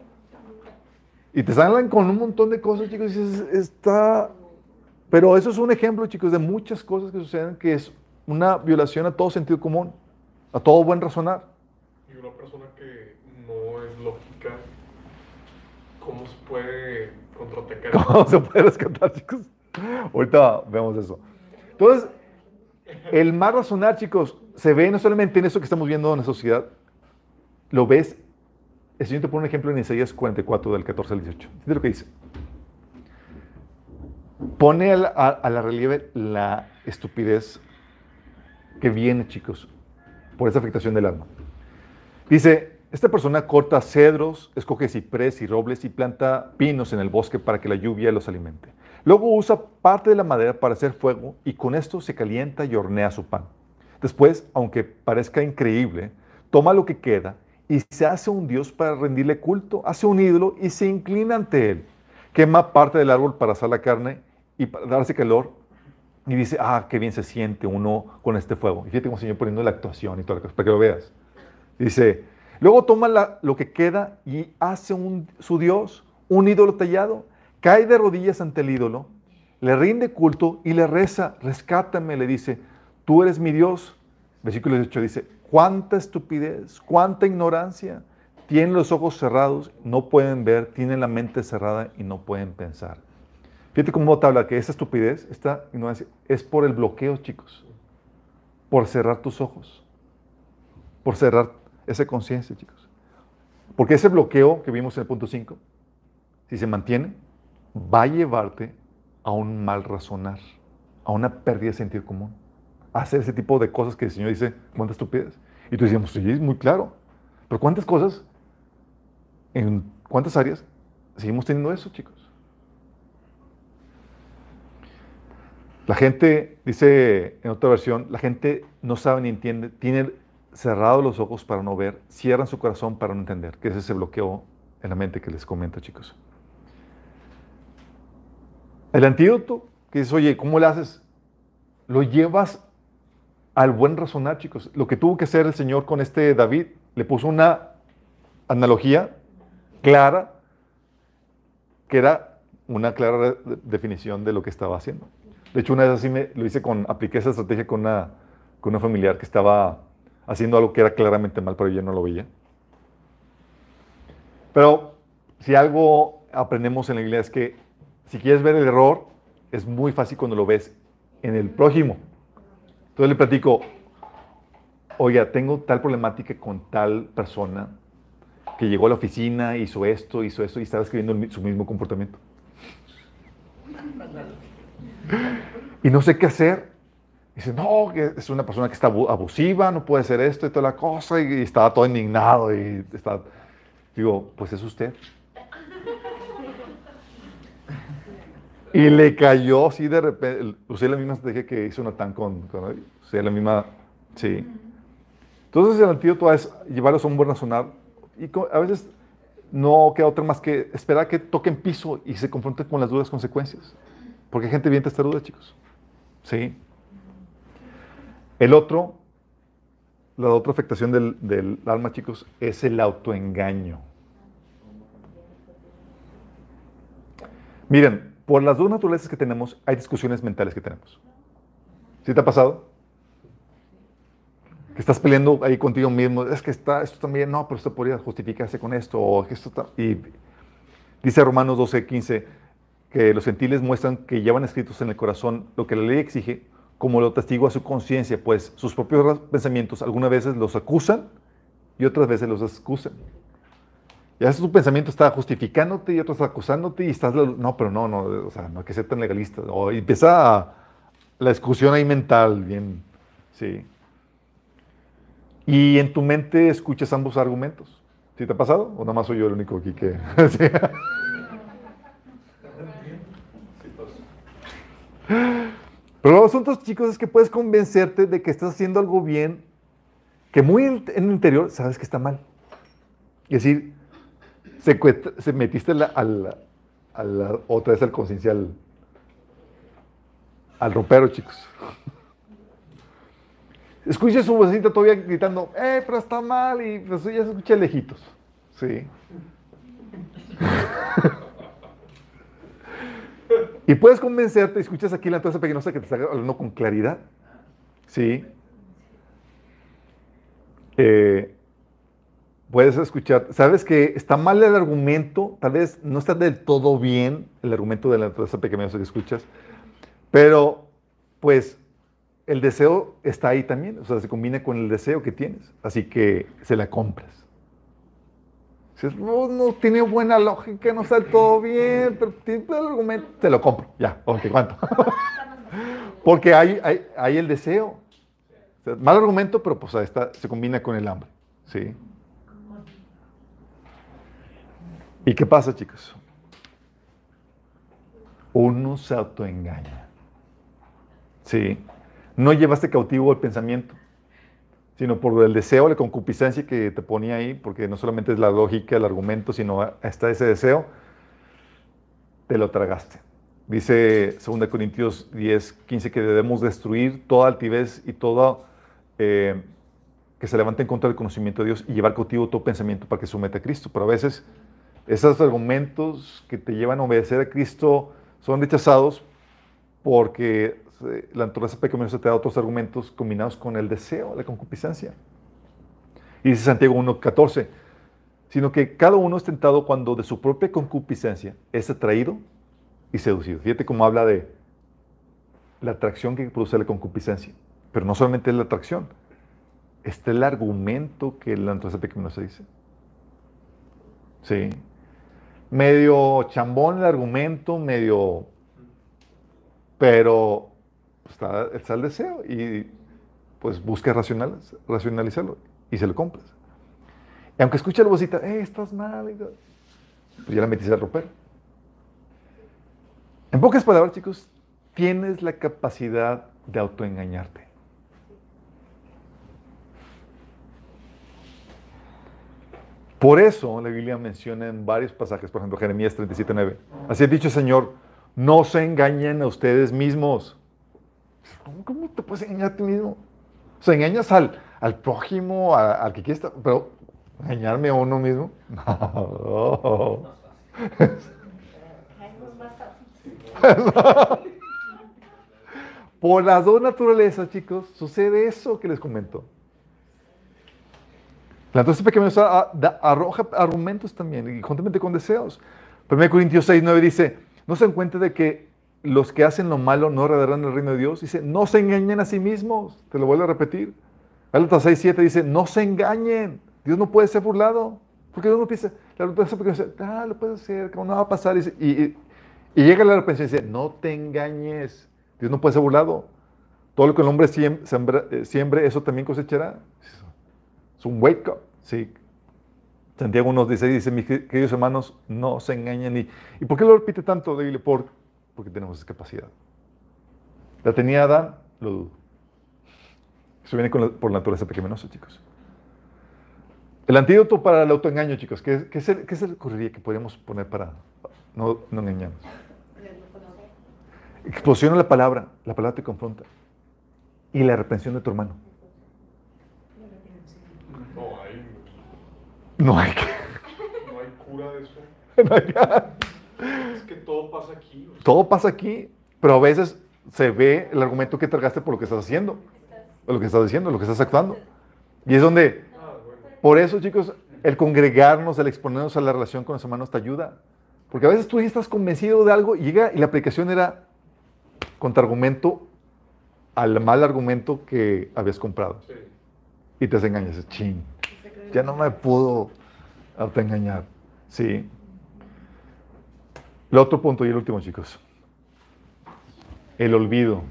Speaker 1: Y te salen con un montón de cosas, chicos, y dices, está... Pero eso es un ejemplo, chicos, de muchas cosas que suceden que es una violación a todo sentido común, a todo buen razonar.
Speaker 6: Y una persona que no es lógica, ¿cómo se puede contraatacar?
Speaker 1: ¿Cómo se puede rescatar, chicos? Ahorita vemos eso. Entonces, el mal razonar, chicos, se ve no solamente en eso que estamos viendo en la sociedad, lo ves. El Señor te pone un ejemplo en Isaías 44, del 14 al 18. Fíjate lo que dice. Pone a la, a- la relieve la estupidez que viene, chicos, por esa afectación del alma. Dice, esta persona corta cedros, escoge ciprés y robles y planta pinos en el bosque para que la lluvia los alimente. Luego usa parte de la madera para hacer fuego y con esto se calienta y hornea su pan. Después, aunque parezca increíble, toma lo que queda y se hace un dios para rendirle culto, hace un ídolo y se inclina ante él. Quema parte del árbol para asar la carne y para darse calor y dice, ah, qué bien se siente uno con este fuego. Y fíjate cómo el Señor poniendo la actuación y toda la cosa, para que lo veas. Dice, luego toma lo que queda y hace su Dios, un ídolo tallado, cae de rodillas ante el ídolo, le rinde culto y le reza, rescátame, le dice, tú eres mi Dios. Versículo 18 dice, cuánta estupidez, cuánta ignorancia. Tienen los ojos cerrados, no pueden ver, tienen la mente cerrada y no pueden pensar. Fíjate cómo te habla que esa estupidez, esta ignorancia, es por el bloqueo, chicos. Por cerrar tus ojos. Por cerrar esa conciencia, chicos. Porque ese bloqueo que vimos en el punto 5, si se mantiene, va a llevarte a un mal razonar, a una pérdida de sentido común, a hacer ese tipo de cosas que el Señor dice, cuánta estupidez. Y tú decíamos, sí, es muy claro. Pero ¿cuántas cosas, en cuántas áreas seguimos teniendo eso, chicos? La gente, dice en otra versión, la gente no sabe ni entiende, tiene cerrados los ojos para no ver, cierran su corazón para no entender, que es ese bloqueo en la mente que les comento, chicos. El antídoto, que dices, oye, ¿cómo lo haces? Lo llevas al buen razonar, chicos. Lo que tuvo que hacer el Señor con este David, le puso una analogía clara, que era una clara de- definición de lo que estaba haciendo. De hecho, una vez así me, lo hice con, apliqué esa estrategia con una, con una familiar que estaba haciendo algo que era claramente mal, pero yo no lo veía. Pero si algo aprendemos en la iglesia es que si quieres ver el error, es muy fácil cuando lo ves en el prójimo. Entonces le platico, oiga, tengo tal problemática con tal persona que llegó a la oficina, hizo esto, hizo esto y estaba escribiendo su mismo comportamiento. Y no sé qué hacer. Dice, no, es una persona que está abu- abusiva, no puede hacer esto y toda la cosa. Y estaba todo indignado y está... Digo, pues es usted. Y le cayó así de repente. Usé la misma estrategia que hizo Natán con, con usé la misma. Sí. Entonces el antídoto es llevarlos a un buen razonar. Y a veces no queda otra más que esperar que toquen piso y se confronten con las duras consecuencias. Porque hay gente bien testaruda, chicos. Sí. El otro, la otra afectación del, del alma, chicos, es el autoengaño. Miren, por las dos naturalezas que tenemos, hay discusiones mentales que tenemos. ¿Sí te ha pasado? Que estás peleando ahí contigo mismo. Es que está, esto también, no, pero esto podría justificarse con esto. O que esto está- y dice Romanos 12, 15, que los gentiles muestran que llevan escritos en el corazón lo que la ley exige, como lo testigua su conciencia, pues sus propios pensamientos algunas veces los acusan y otras veces los excusan. Y a veces tu pensamiento está justificándote y otro está acusándote y estás, no, pero no, no, o sea, no hay que ser tan legalista. O empieza la discusión ahí mental, bien, sí. Y en tu mente escuchas ambos argumentos. ¿Sí te ha pasado? ¿O nada más soy yo el único aquí que... sí? Pero los asuntos, chicos, es que puedes convencerte de que estás haciendo algo bien, que muy en el interior sabes que está mal. Y decir, se, metiste la- a otra vez al conciencial, al ropero, chicos. Escucha su vocecita todavía gritando, eh, pero está mal, y pues ya se escucha lejitos. Sí. y puedes convencerte, escuchas aquí la entonces pequeñosa que te está hablando con claridad. Sí. Eh, puedes escuchar, sabes que está mal el argumento, tal vez no está del todo bien el argumento de la naturaleza pecaminosa que escuchas, pero pues el deseo está ahí también, o sea, se combina con el deseo que tienes, así que se la compras. Dices, no, no tiene buena lógica, no está todo bien, pero tiene el argumento, te lo compro, ya, ok, ¿cuánto? Porque hay, hay, el deseo. O mal argumento, pero pues está, se combina con el hambre, ¿sí? ¿Y qué pasa, chicos? Uno se autoengaña. Sí. No llevaste cautivo el pensamiento, sino por el deseo, la concupiscencia que te ponía ahí, porque no solamente es la lógica, el argumento, sino está ese deseo, te lo tragaste. Dice 2 Corintios 10, 15 que debemos destruir toda altivez y todo eh, que se levante en contra del conocimiento de Dios y llevar cautivo todo pensamiento para que someta a Cristo. Pero a veces esos argumentos que te llevan a obedecer a Cristo son rechazados porque la naturaleza pecaminosa te da otros argumentos combinados con el deseo, la concupiscencia. Y dice Santiago 1.14, sino que cada uno es tentado cuando de su propia concupiscencia es atraído y seducido. Fíjate cómo habla de la atracción que produce la concupiscencia. Pero no solamente es la atracción, está el argumento que la naturaleza pecaminosa dice. Sí. Medio chambón el argumento, medio... Pero está, está el deseo y pues busca racional, racionalizarlo y se lo compras. Y aunque escuche la vocita, eh, estás mal, pues ya la metiste al ropero. En pocas palabras, chicos, tienes la capacidad de autoengañarte. Por eso la Biblia menciona en varios pasajes, por ejemplo, Jeremías 37.9, así ha dicho el Señor, no se engañen a ustedes mismos. ¿Cómo te puedes engañar a ti mismo? O engañas al, prójimo, al que quieres, estar- pero engañarme a uno mismo. No. Por las dos naturalezas, chicos, sucede eso que les comento. La naturaleza pecaminosa a- da- arroja argumentos también, y juntamente con deseos. 1 Corintios 6, 9 dice, no se cuenta de que los que hacen lo malo no heredarán el reino de Dios. Dice, no se engañen a sí mismos. Te lo vuelvo a repetir. Gálatas 6, 7 dice, no se engañen. Dios no puede ser burlado. Porque Dios no piensa, la naturaleza ah, lo puedes hacer, como no va a pasar. Dice- y- y- y llega la arrepentimiento y dice, no te engañes. Dios no puede ser burlado. Todo lo que el hombre eh, siembre, eso también cosechará. Es un wake up. Sí. Santiago nos dice, dice, mis queridos hermanos, no se engañen. ¿Y, ¿y por qué lo repite tanto? Dile, por, porque tenemos esa capacidad. La tenía Adán, lo dudo. Eso viene con la- por naturaleza pecaminosa, chicos. El antídoto para el autoengaño, chicos, ¿qué, qué se, qué se le ocurriría que podríamos poner para no, no engañarnos? Explosiona la palabra, la palabra te confronta. Y la reprensión de tu hermano.
Speaker 6: No hay,
Speaker 1: No hay que...
Speaker 6: no hay cura de eso.
Speaker 1: no hay que-
Speaker 6: Es que todo pasa aquí. o sea,
Speaker 1: Todo pasa aquí, pero a veces se ve el argumento que tragaste por lo que estás haciendo, o lo que estás diciendo, lo que estás actuando. Y es donde,
Speaker 6: ah, bueno.
Speaker 1: por eso, chicos, el congregarnos, el exponernos a la relación con los hermanos te ayuda. Porque a veces tú ya estás convencido de algo y llega y la aplicación era contraargumento al mal argumento que habías comprado.
Speaker 6: Sí.
Speaker 1: Y te desengañas, ching, ya no me pudo autoengañar. Sí. El otro punto y el último, chicos. El olvido.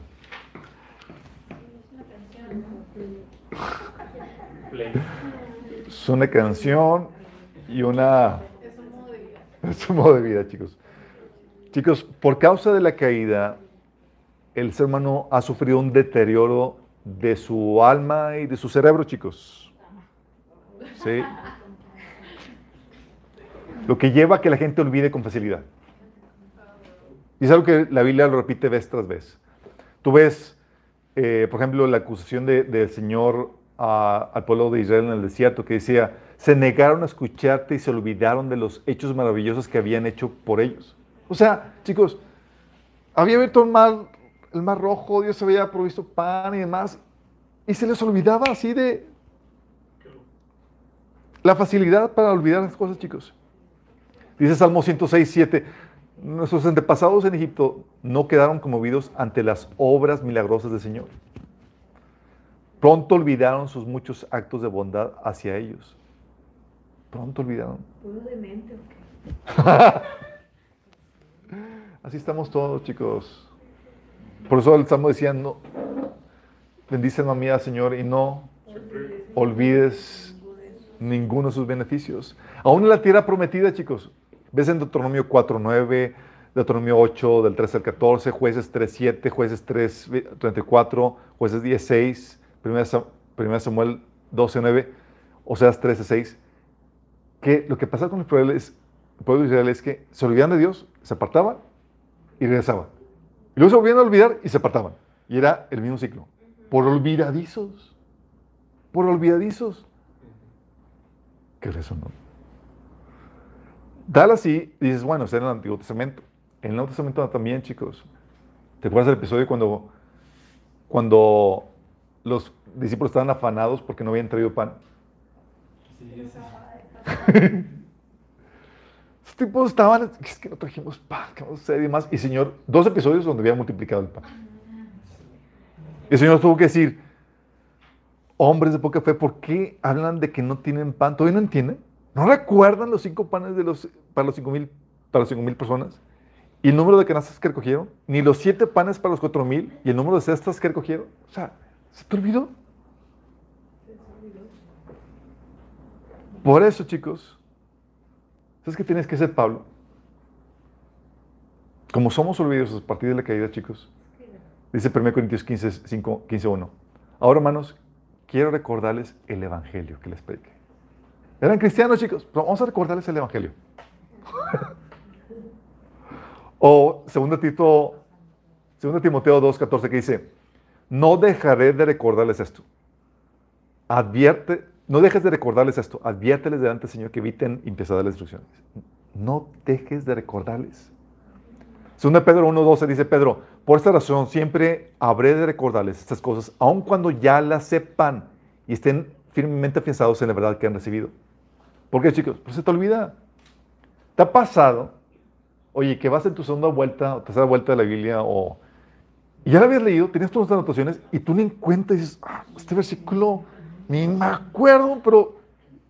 Speaker 1: Es una canción y una... Es un modo de vida, chicos. Chicos, por causa de la caída, el ser humano ha sufrido un deterioro de su alma y de su cerebro, chicos. Lo que lleva a que la gente olvide con facilidad. Y es algo que la Biblia lo repite vez tras vez. Tú ves, eh, por ejemplo, la acusación de- del Señor a- al pueblo de Israel en el desierto, que decía, se negaron a escucharte y se olvidaron de los hechos maravillosos que habían hecho por ellos. O sea, chicos, había abierto el mar, el mar rojo, Dios había provisto pan y demás, y se les olvidaba así de... La facilidad para olvidar las cosas, chicos. Dice Salmo 106, 7. Nuestros antepasados en Egipto no quedaron conmovidos ante las obras milagrosas del Señor. Pronto olvidaron sus muchos actos de bondad hacia ellos. Pronto olvidaron.
Speaker 5: Puro demente, ¿o qué?
Speaker 1: Así estamos todos, chicos. Por eso el Salmo decía, no, bendice alma mía, Señor, y no olvides ninguno de sus beneficios. Aún en la tierra prometida, chicos. Ves en Deuteronomio 4.9, Deuteronomio 8, del 13 al 14, Jueces 3.7, Jueces 3.34, Jueces 10.6, 1 Samuel 12.9, Oseas 13.6, que lo que pasa con el pueblo, es, el pueblo de Israel es que se olvidaban de Dios, se apartaban y regresaban. Y luego se volvían a olvidar y se apartaban. Y era el mismo ciclo. Por olvidadizos. Por olvidadizos. ¿Qué es eso, no? Dale así, y dices, bueno, está en el Antiguo Testamento. En el Nuevo Testamento también, chicos. ¿Te acuerdas del episodio cuando, cuando los discípulos estaban afanados porque no habían traído pan?
Speaker 2: Sí, sí.
Speaker 1: Los tipos estaban, es que no trajimos pan, ¿qué vamos a hacer? Y demás. Y Señor, dos episodios donde había multiplicado el pan. Y el Señor tuvo que decir, hombres de poca fe, ¿por qué hablan de que no tienen pan? ¿Todavía no entienden? ¿No recuerdan los cinco panes de los, para los cinco mil, para cinco mil personas? ¿Y el número de canastas que recogieron? Ni los siete panes para los cuatro mil y el número de cestas que recogieron. O sea, ¿se te olvidó? Por eso, chicos, ¿sabes qué tienes que hacer, Pablo? Como somos olvidosos a partir de la caída, chicos, dice 1 Corintios 15, 5, 15, 1. Ahora, hermanos, quiero recordarles el evangelio que les prediqué. Eran cristianos, chicos, pero vamos a recordarles el evangelio. o 2 Tito, 2 Timoteo 2, 14, que dice, no dejaré de recordarles esto. Advierte, no dejes de recordarles esto. Adviérteles delante del Señor que eviten impiesadas las instrucciones. No dejes de recordarles. 2 Pedro 1.12 dice Pedro, por esta razón siempre habré de recordarles estas cosas, aun cuando ya las sepan y estén firmemente afianzados en la verdad que han recibido. ¿Por qué, chicos? Pues se te olvida. ¿Te ha pasado? Oye, que vas en tu segunda vuelta o tercera vuelta de la Biblia o... Y ya la habías leído, tenías todas las anotaciones y tú ni en cuenta y dices, ah, este versículo ni me acuerdo, pero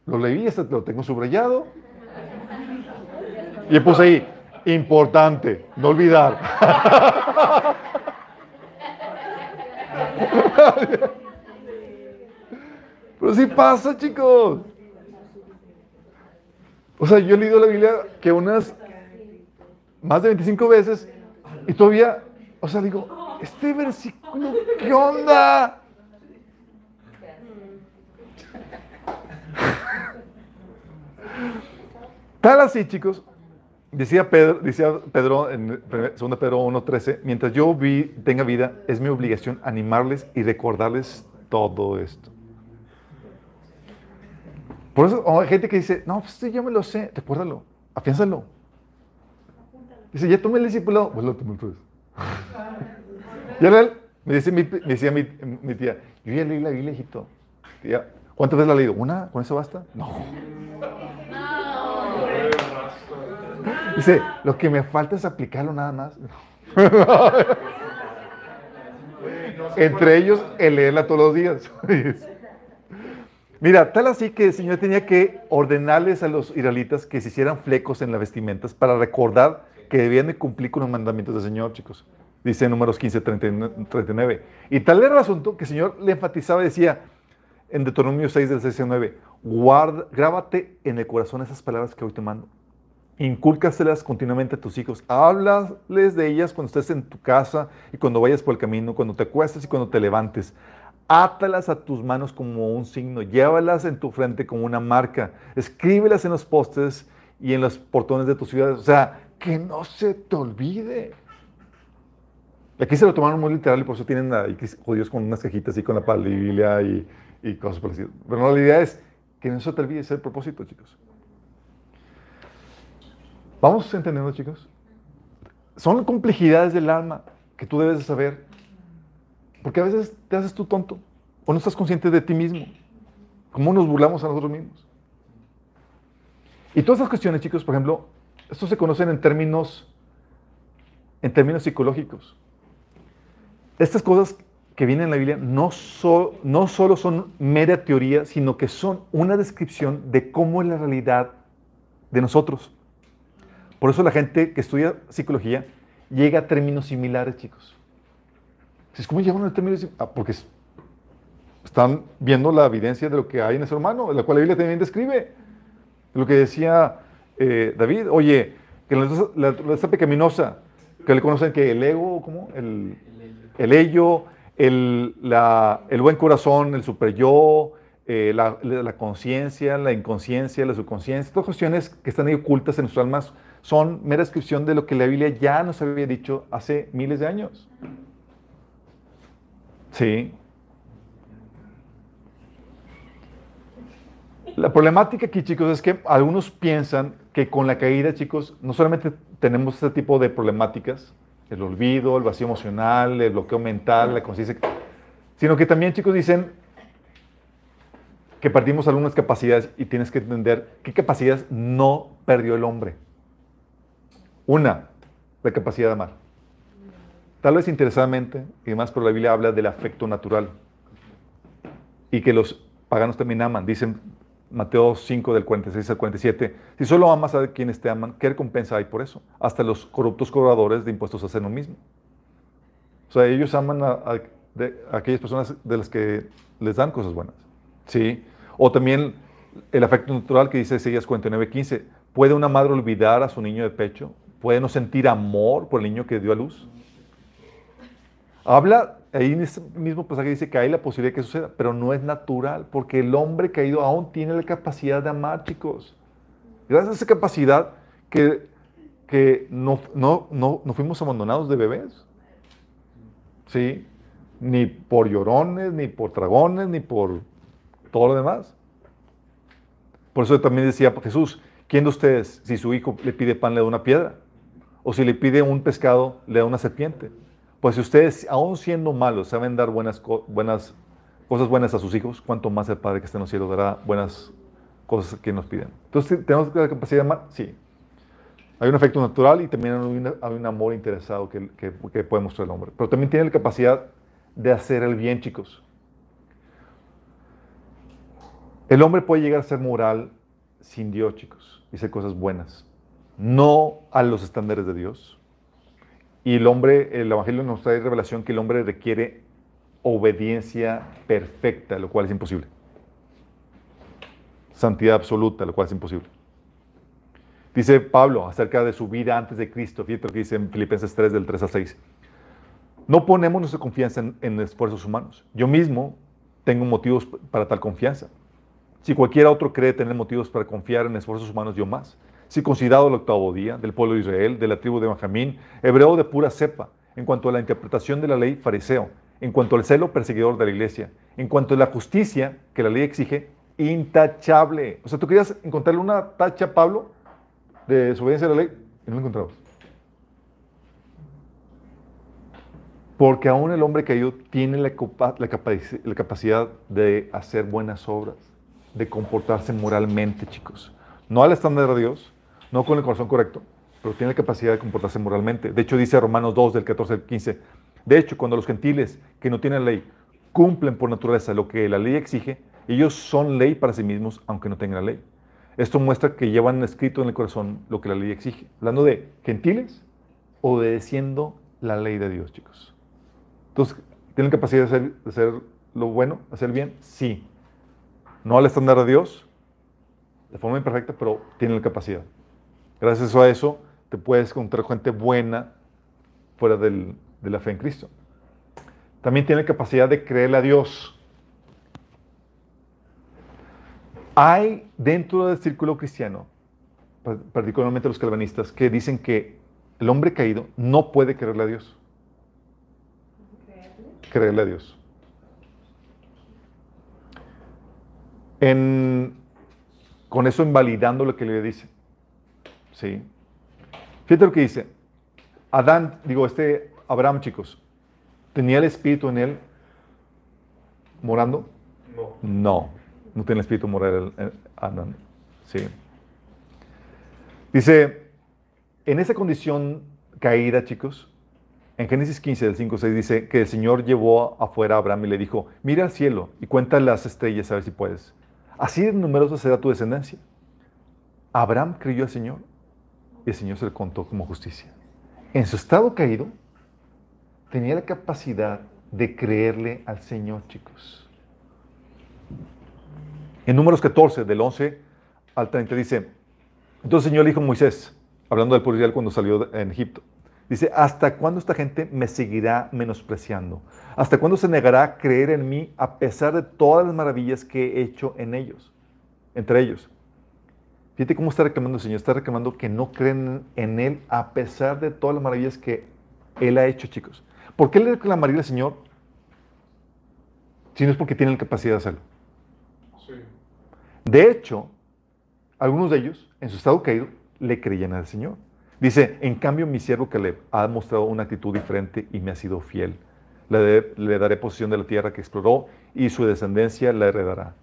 Speaker 1: lo leí, este lo tengo subrayado. Y puse ahí, importante, no olvidar. Pero sí pasa, chicos. O sea, yo he leído la Biblia que unas más de 25 veces y todavía, o sea, digo, este versículo, ¿qué onda? Tal así, chicos, decía Pedro, decía Pedro en 2 Pedro 1.13, mientras yo vi, tenga vida, es mi obligación animarles y recordarles todo esto. Por eso hay gente que dice, no, pues ya me lo sé, recuérdalo, afiánzalo. Dice, ya tomé el discípulo, pues lo tomé pues. ya me, dice mi, me decía mi, mi, tía, yo ya leí la Biblia, hijito. Tía, ¿Cuántas veces la has leído? ¿Una? ¿Con eso basta? No. Dice, lo que me falta es aplicarlo nada más. Entre ellos, el leerla todos los días. Mira, tal así que el Señor tenía que ordenarles a los israelitas que se hicieran flecos en las vestimentas para recordar que debían de cumplir con los mandamientos del Señor, chicos. Dice números 15, 39. Y tal era el asunto que el Señor le enfatizaba y decía en Deuteronomio 6, del 6 al 9, guarda, grábate en el corazón esas palabras que hoy te mando. Incúlcaselas continuamente a tus hijos. Háblales de ellas cuando estés en tu casa y cuando vayas por el camino, cuando te acuestes y cuando te levantes. Átalas a tus manos como un signo, llévalas en tu frente como una marca, escríbelas en los postes y en los portones de tus ciudades. O sea, que no se te olvide. Aquí se lo tomaron muy literal y por eso tienen ahí judíos con unas cajitas y con la Biblia y, cosas parecidas. Pero no, la idea es que no se te olvide ese propósito, chicos. ¿Vamos entendiendo, chicos? Son complejidades del alma que tú debes de saber. Porque a veces te haces tú tonto o no estás consciente de ti mismo. ¿Cómo nos burlamos a nosotros mismos? Y todas esas cuestiones, chicos, por ejemplo, estos se conocen en términos, en términos psicológicos. Estas cosas que vienen en la Biblia no solo son mera teoría, sino que son una descripción de cómo es la realidad de nosotros. Por eso la gente que estudia psicología llega a términos similares, chicos. ¿Cómo llegan a términos ah, porque es- están viendo la evidencia de lo que hay en el ser humano, la cual la Biblia también describe. Lo que decía eh, David, oye, que la naturaleza pecaminosa, que le conocen que el ego, ¿cómo? El, el ello, el, la- el buen corazón, el super yo, eh, la, conciencia, la inconsciencia, la subconsciencia, todas cuestiones que están ahí ocultas en nuestras almas son mera descripción de lo que la Biblia ya nos había dicho hace miles de años. Sí. La problemática aquí, chicos, es que algunos piensan que con la caída, chicos, no solamente tenemos este tipo de problemáticas, el olvido, el vacío emocional, el bloqueo mental, la conciencia, sino que también, chicos, dicen que perdimos algunas capacidades y tienes que entender qué capacidades no perdió el hombre. Una, la capacidad de amar. Tal vez interesadamente, y demás, pero la Biblia habla del afecto natural. Y que los paganos también aman. Dicen Mateo 5 del 46 al 47, si solo amas a quienes te aman, ¿qué recompensa hay por eso? Hasta los corruptos cobradores de impuestos hacen lo mismo. O sea, ellos aman a, aquellas personas de las que les dan cosas buenas. ¿Sí? O también el afecto natural que dice Isaías 49, 15. ¿Puede una madre olvidar a su niño de pecho? ¿Puede no sentir amor por el niño que dio a luz? Habla, ahí en ese mismo pasaje dice que hay la posibilidad de que suceda, pero no es natural, porque el hombre caído aún tiene la capacidad de amar, chicos. Gracias a esa capacidad que, que no, no, no, no fuimos abandonados de bebés. ¿Sí? Ni por llorones, ni por dragones, ni por todo lo demás. Por eso también decía Jesús, ¿quién de ustedes, si su hijo le pide pan, le da una piedra? O si le pide un pescado, le da una serpiente. Pues si ustedes, aún siendo malos, saben dar buenas, co- buenas cosas buenas a sus hijos, cuanto más el Padre que está en los cielos dará buenas cosas que nos piden. Entonces, ¿tenemos la capacidad de amar? Sí. Hay un efecto natural y también hay, un amor interesado que puede mostrar el hombre. Pero también tiene la capacidad de hacer el bien, chicos. El hombre puede llegar a ser moral sin Dios, chicos, y hacer cosas buenas. No a los estándares de Dios. Y el hombre, el Evangelio nos trae revelación que el hombre requiere obediencia perfecta, lo cual es imposible. Santidad absoluta, lo cual es imposible. Dice Pablo acerca de su vida antes de Cristo, fíjate lo que dice en Filipenses 3, del 3 al 6. No ponemos nuestra confianza en, en esfuerzos humanos. Yo mismo tengo motivos para tal confianza. Si cualquiera otro cree tener motivos para confiar en esfuerzos humanos, yo más. Si considerado el octavo día del pueblo de Israel, de la tribu de Benjamín, hebreo de pura cepa, en cuanto a la interpretación de la ley, fariseo, en cuanto al celo, perseguidor de la iglesia, en cuanto a la justicia que la ley exige, intachable. O sea, tú querías encontrarle una tacha a Pablo de desobediencia a la ley y no lo encontrabas. Porque aún el hombre caído tiene la, la la capacidad de hacer buenas obras, de comportarse moralmente, chicos. No al estándar de Dios, no con el corazón correcto, pero tiene la capacidad de comportarse moralmente. De hecho, dice Romanos 2, del 14 al 15. De hecho, cuando los gentiles que no tienen ley cumplen por naturaleza lo que la ley exige, ellos son ley para sí mismos, aunque no tengan la ley. Esto muestra que llevan escrito en el corazón lo que la ley exige. Hablando de gentiles, obedeciendo la ley de Dios, chicos. Entonces, ¿tienen capacidad de hacer, de hacer lo bueno, hacer bien? Sí. No al estándar de Dios, de forma imperfecta, pero tienen la capacidad. Gracias a eso, te puedes encontrar gente buena fuera del- de la fe en Cristo. También tiene capacidad de creerle a Dios. Hay dentro del círculo cristiano, pa- particularmente los calvinistas, que dicen que el hombre caído no puede creerle a Dios. Creerle a Dios. En- con eso invalidando lo que le dice. ¿Sí? Fíjate lo que dice. Adán, digo, este Abraham, chicos, ¿tenía el espíritu en él morando?
Speaker 6: No.
Speaker 1: No, no tiene el espíritu moral en Adán. Sí. Dice, en esa condición caída, chicos, en Génesis 15, del 5 6 dice que el Señor llevó afuera a Abraham y le dijo, mira al cielo y cuenta las estrellas a ver si puedes. Así de numerosa será tu descendencia. Abraham creyó al Señor y el Señor se le contó como justicia. En su estado caído, tenía la capacidad de creerle al Señor, chicos. En números 14, del 11 al 30, dice, entonces el Señor le dijo a Moisés, hablando del pueblo cuando salió en Egipto, dice, ¿hasta cuándo esta gente me seguirá menospreciando? ¿Hasta cuándo se negará a creer en mí a pesar de todas las maravillas que he hecho en ellos, entre ellos? Fíjate cómo está reclamando el Señor. Está reclamando que no creen en Él a pesar de todas las maravillas que Él ha hecho, chicos. ¿Por qué le reclamaría al Señor si no es porque tiene la capacidad de hacerlo?
Speaker 6: Sí.
Speaker 1: De hecho, algunos de ellos, en su estado caído, le creían al Señor. Dice, en cambio mi siervo Caleb ha mostrado una actitud diferente y me ha sido fiel. Le, daré posesión de la tierra que exploró y su descendencia la heredará.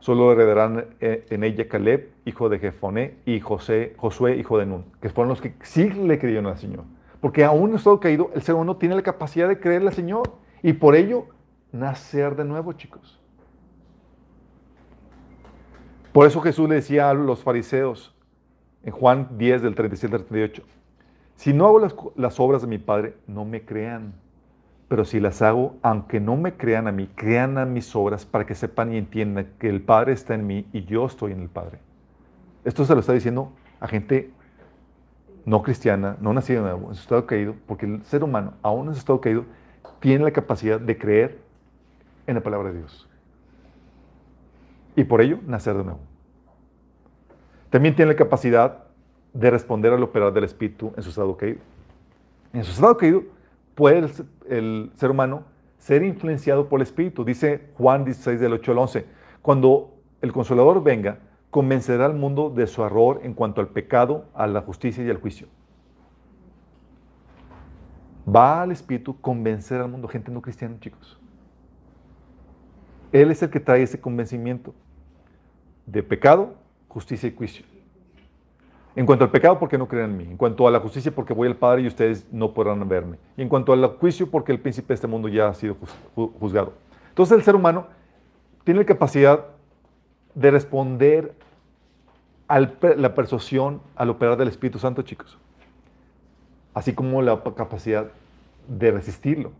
Speaker 1: Solo heredarán eh, en ella Caleb, hijo de Jefoné, y José, Josué, hijo de Nun, que fueron los que sí le creyeron al Señor. Porque aún en estado caído, el ser humano tiene la capacidad de creerle al Señor y por ello nacer de nuevo, chicos. Por eso Jesús le decía a los fariseos en Juan 10 del 37 al 38, si no hago las, las obras de mi Padre, no me crean. Pero si las hago, aunque no me crean a mí, crean a mis obras para que sepan y entiendan que el Padre está en mí y yo estoy en el Padre. Esto se lo está diciendo a gente no cristiana, no nacida de nuevo, en su estado caído, porque el ser humano, aún en su estado caído, tiene la capacidad de creer en la palabra de Dios. Y por ello, nacer de nuevo. También tiene la capacidad de responder al operar del Espíritu en su estado caído. En su estado caído, puede el, ser humano ser influenciado por el Espíritu. Dice Juan 16 del 8 al 11, cuando el consolador venga, convencerá al mundo de su error en cuanto al pecado, a la justicia y al juicio. Va al Espíritu convencer al mundo, gente no cristiana, chicos. Él es el que trae ese convencimiento de pecado, justicia y juicio. En cuanto al pecado, porque no creen en mí. En cuanto a la justicia, porque voy al Padre y ustedes no podrán verme. Y en cuanto al juicio, porque el príncipe de este mundo ya ha sido juzgado. Entonces el ser humano tiene la capacidad de responder a la persuasión al operar del Espíritu Santo, chicos. Así como la capacidad de resistirlo.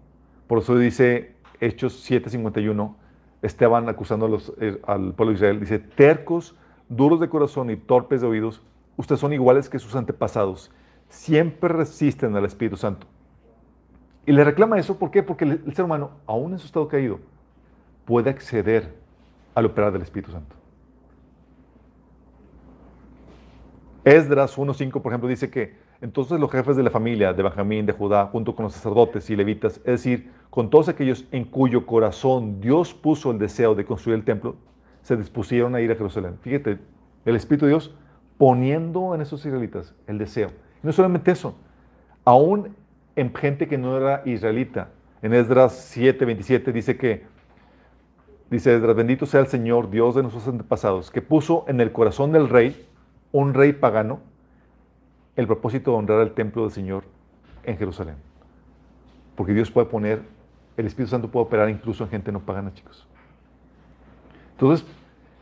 Speaker 1: Por eso dice Hechos 7:51, Esteban acusando eh, al pueblo de Israel, dice, tercos, duros de corazón y torpes de oídos, ustedes son iguales que sus antepasados, siempre resisten al Espíritu Santo. Y le reclama eso, ¿por qué? Porque el, ser humano, aún en su estado caído, puede acceder al operar del Espíritu Santo. Esdras 1.5, por ejemplo, dice que entonces los jefes de la familia de Benjamín, de Judá, junto con los sacerdotes y levitas, es decir, con todos aquellos en cuyo corazón Dios puso el deseo de construir el templo, se dispusieron a ir a Jerusalén. Fíjate, el Espíritu de Dios poniendo en esos israelitas el deseo. No solamente eso, aún en gente que no era israelita. En Esdras 7.27 dice que, dice Esdras, bendito sea el Señor, Dios de nuestros antepasados, que puso en el corazón del rey, un rey pagano, el propósito de honrar el templo del Señor en Jerusalén. Porque Dios puede poner, el Espíritu Santo puede operar incluso en gente no pagana, chicos. Entonces,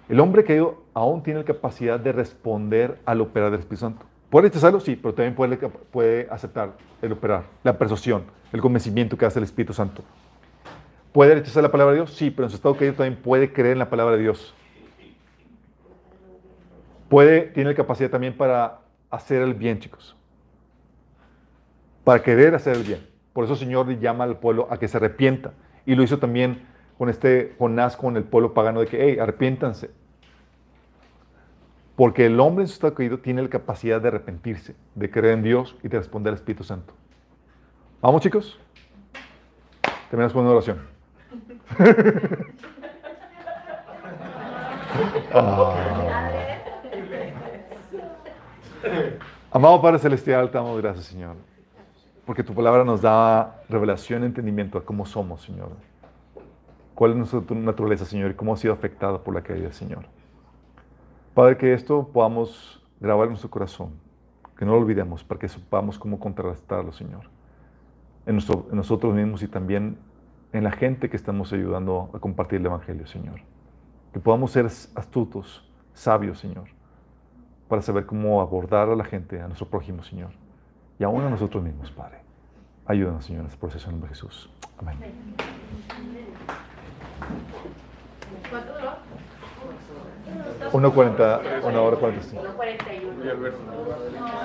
Speaker 1: el hombre caído aún tiene la capacidad de responder al operar del Espíritu Santo. ¿Puede rechazarlo? Sí, pero también puede, aceptar el operar, la persuasión, el convencimiento que hace el Espíritu Santo. ¿Puede rechazar la palabra de Dios? Sí, pero en su estado caído también puede creer en la palabra de Dios. Puede, tiene la capacidad también para hacer el bien, chicos. Para querer hacer el bien. Por eso el Señor llama al pueblo a que se arrepienta. Y lo hizo también con este Jonás, con el pueblo pagano, de que, hey, arrepiéntanse. Porque el hombre en su estado caído tiene la capacidad de arrepentirse, de creer en Dios y de responder al Espíritu Santo. ¿Vamos, chicos? Terminamos con una oración. ah. Amado Padre Celestial, te damos gracias, Señor. Porque tu palabra nos da revelación y entendimiento a cómo somos, Señor. Cuál es nuestra naturaleza, Señor, y cómo ha sido afectada por la caída, Señor. Padre, que esto podamos grabar en nuestro corazón, que no lo olvidemos, para que sepamos cómo contrarrestarlo, Señor, en, en nosotros mismos y también en la gente que estamos ayudando a compartir el Evangelio, Señor. Que podamos ser astutos, sabios, Señor, para saber cómo abordar a la gente, a nuestro prójimo, Señor, y aún a nosotros mismos, Padre. Ayúdanos, Señor, en este proceso en el nombre de Jesús. Amén.
Speaker 4: ¿Cuánto duró?
Speaker 1: 1.40, una hora 45.
Speaker 4: 1.41.
Speaker 6: Oye, Alberto,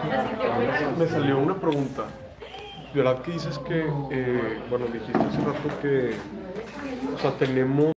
Speaker 4: ¿La sintió buena?
Speaker 6: me salió una pregunta. ¿Verdad que dices que, eh, bueno, dijiste hace rato que, o sea, tenemos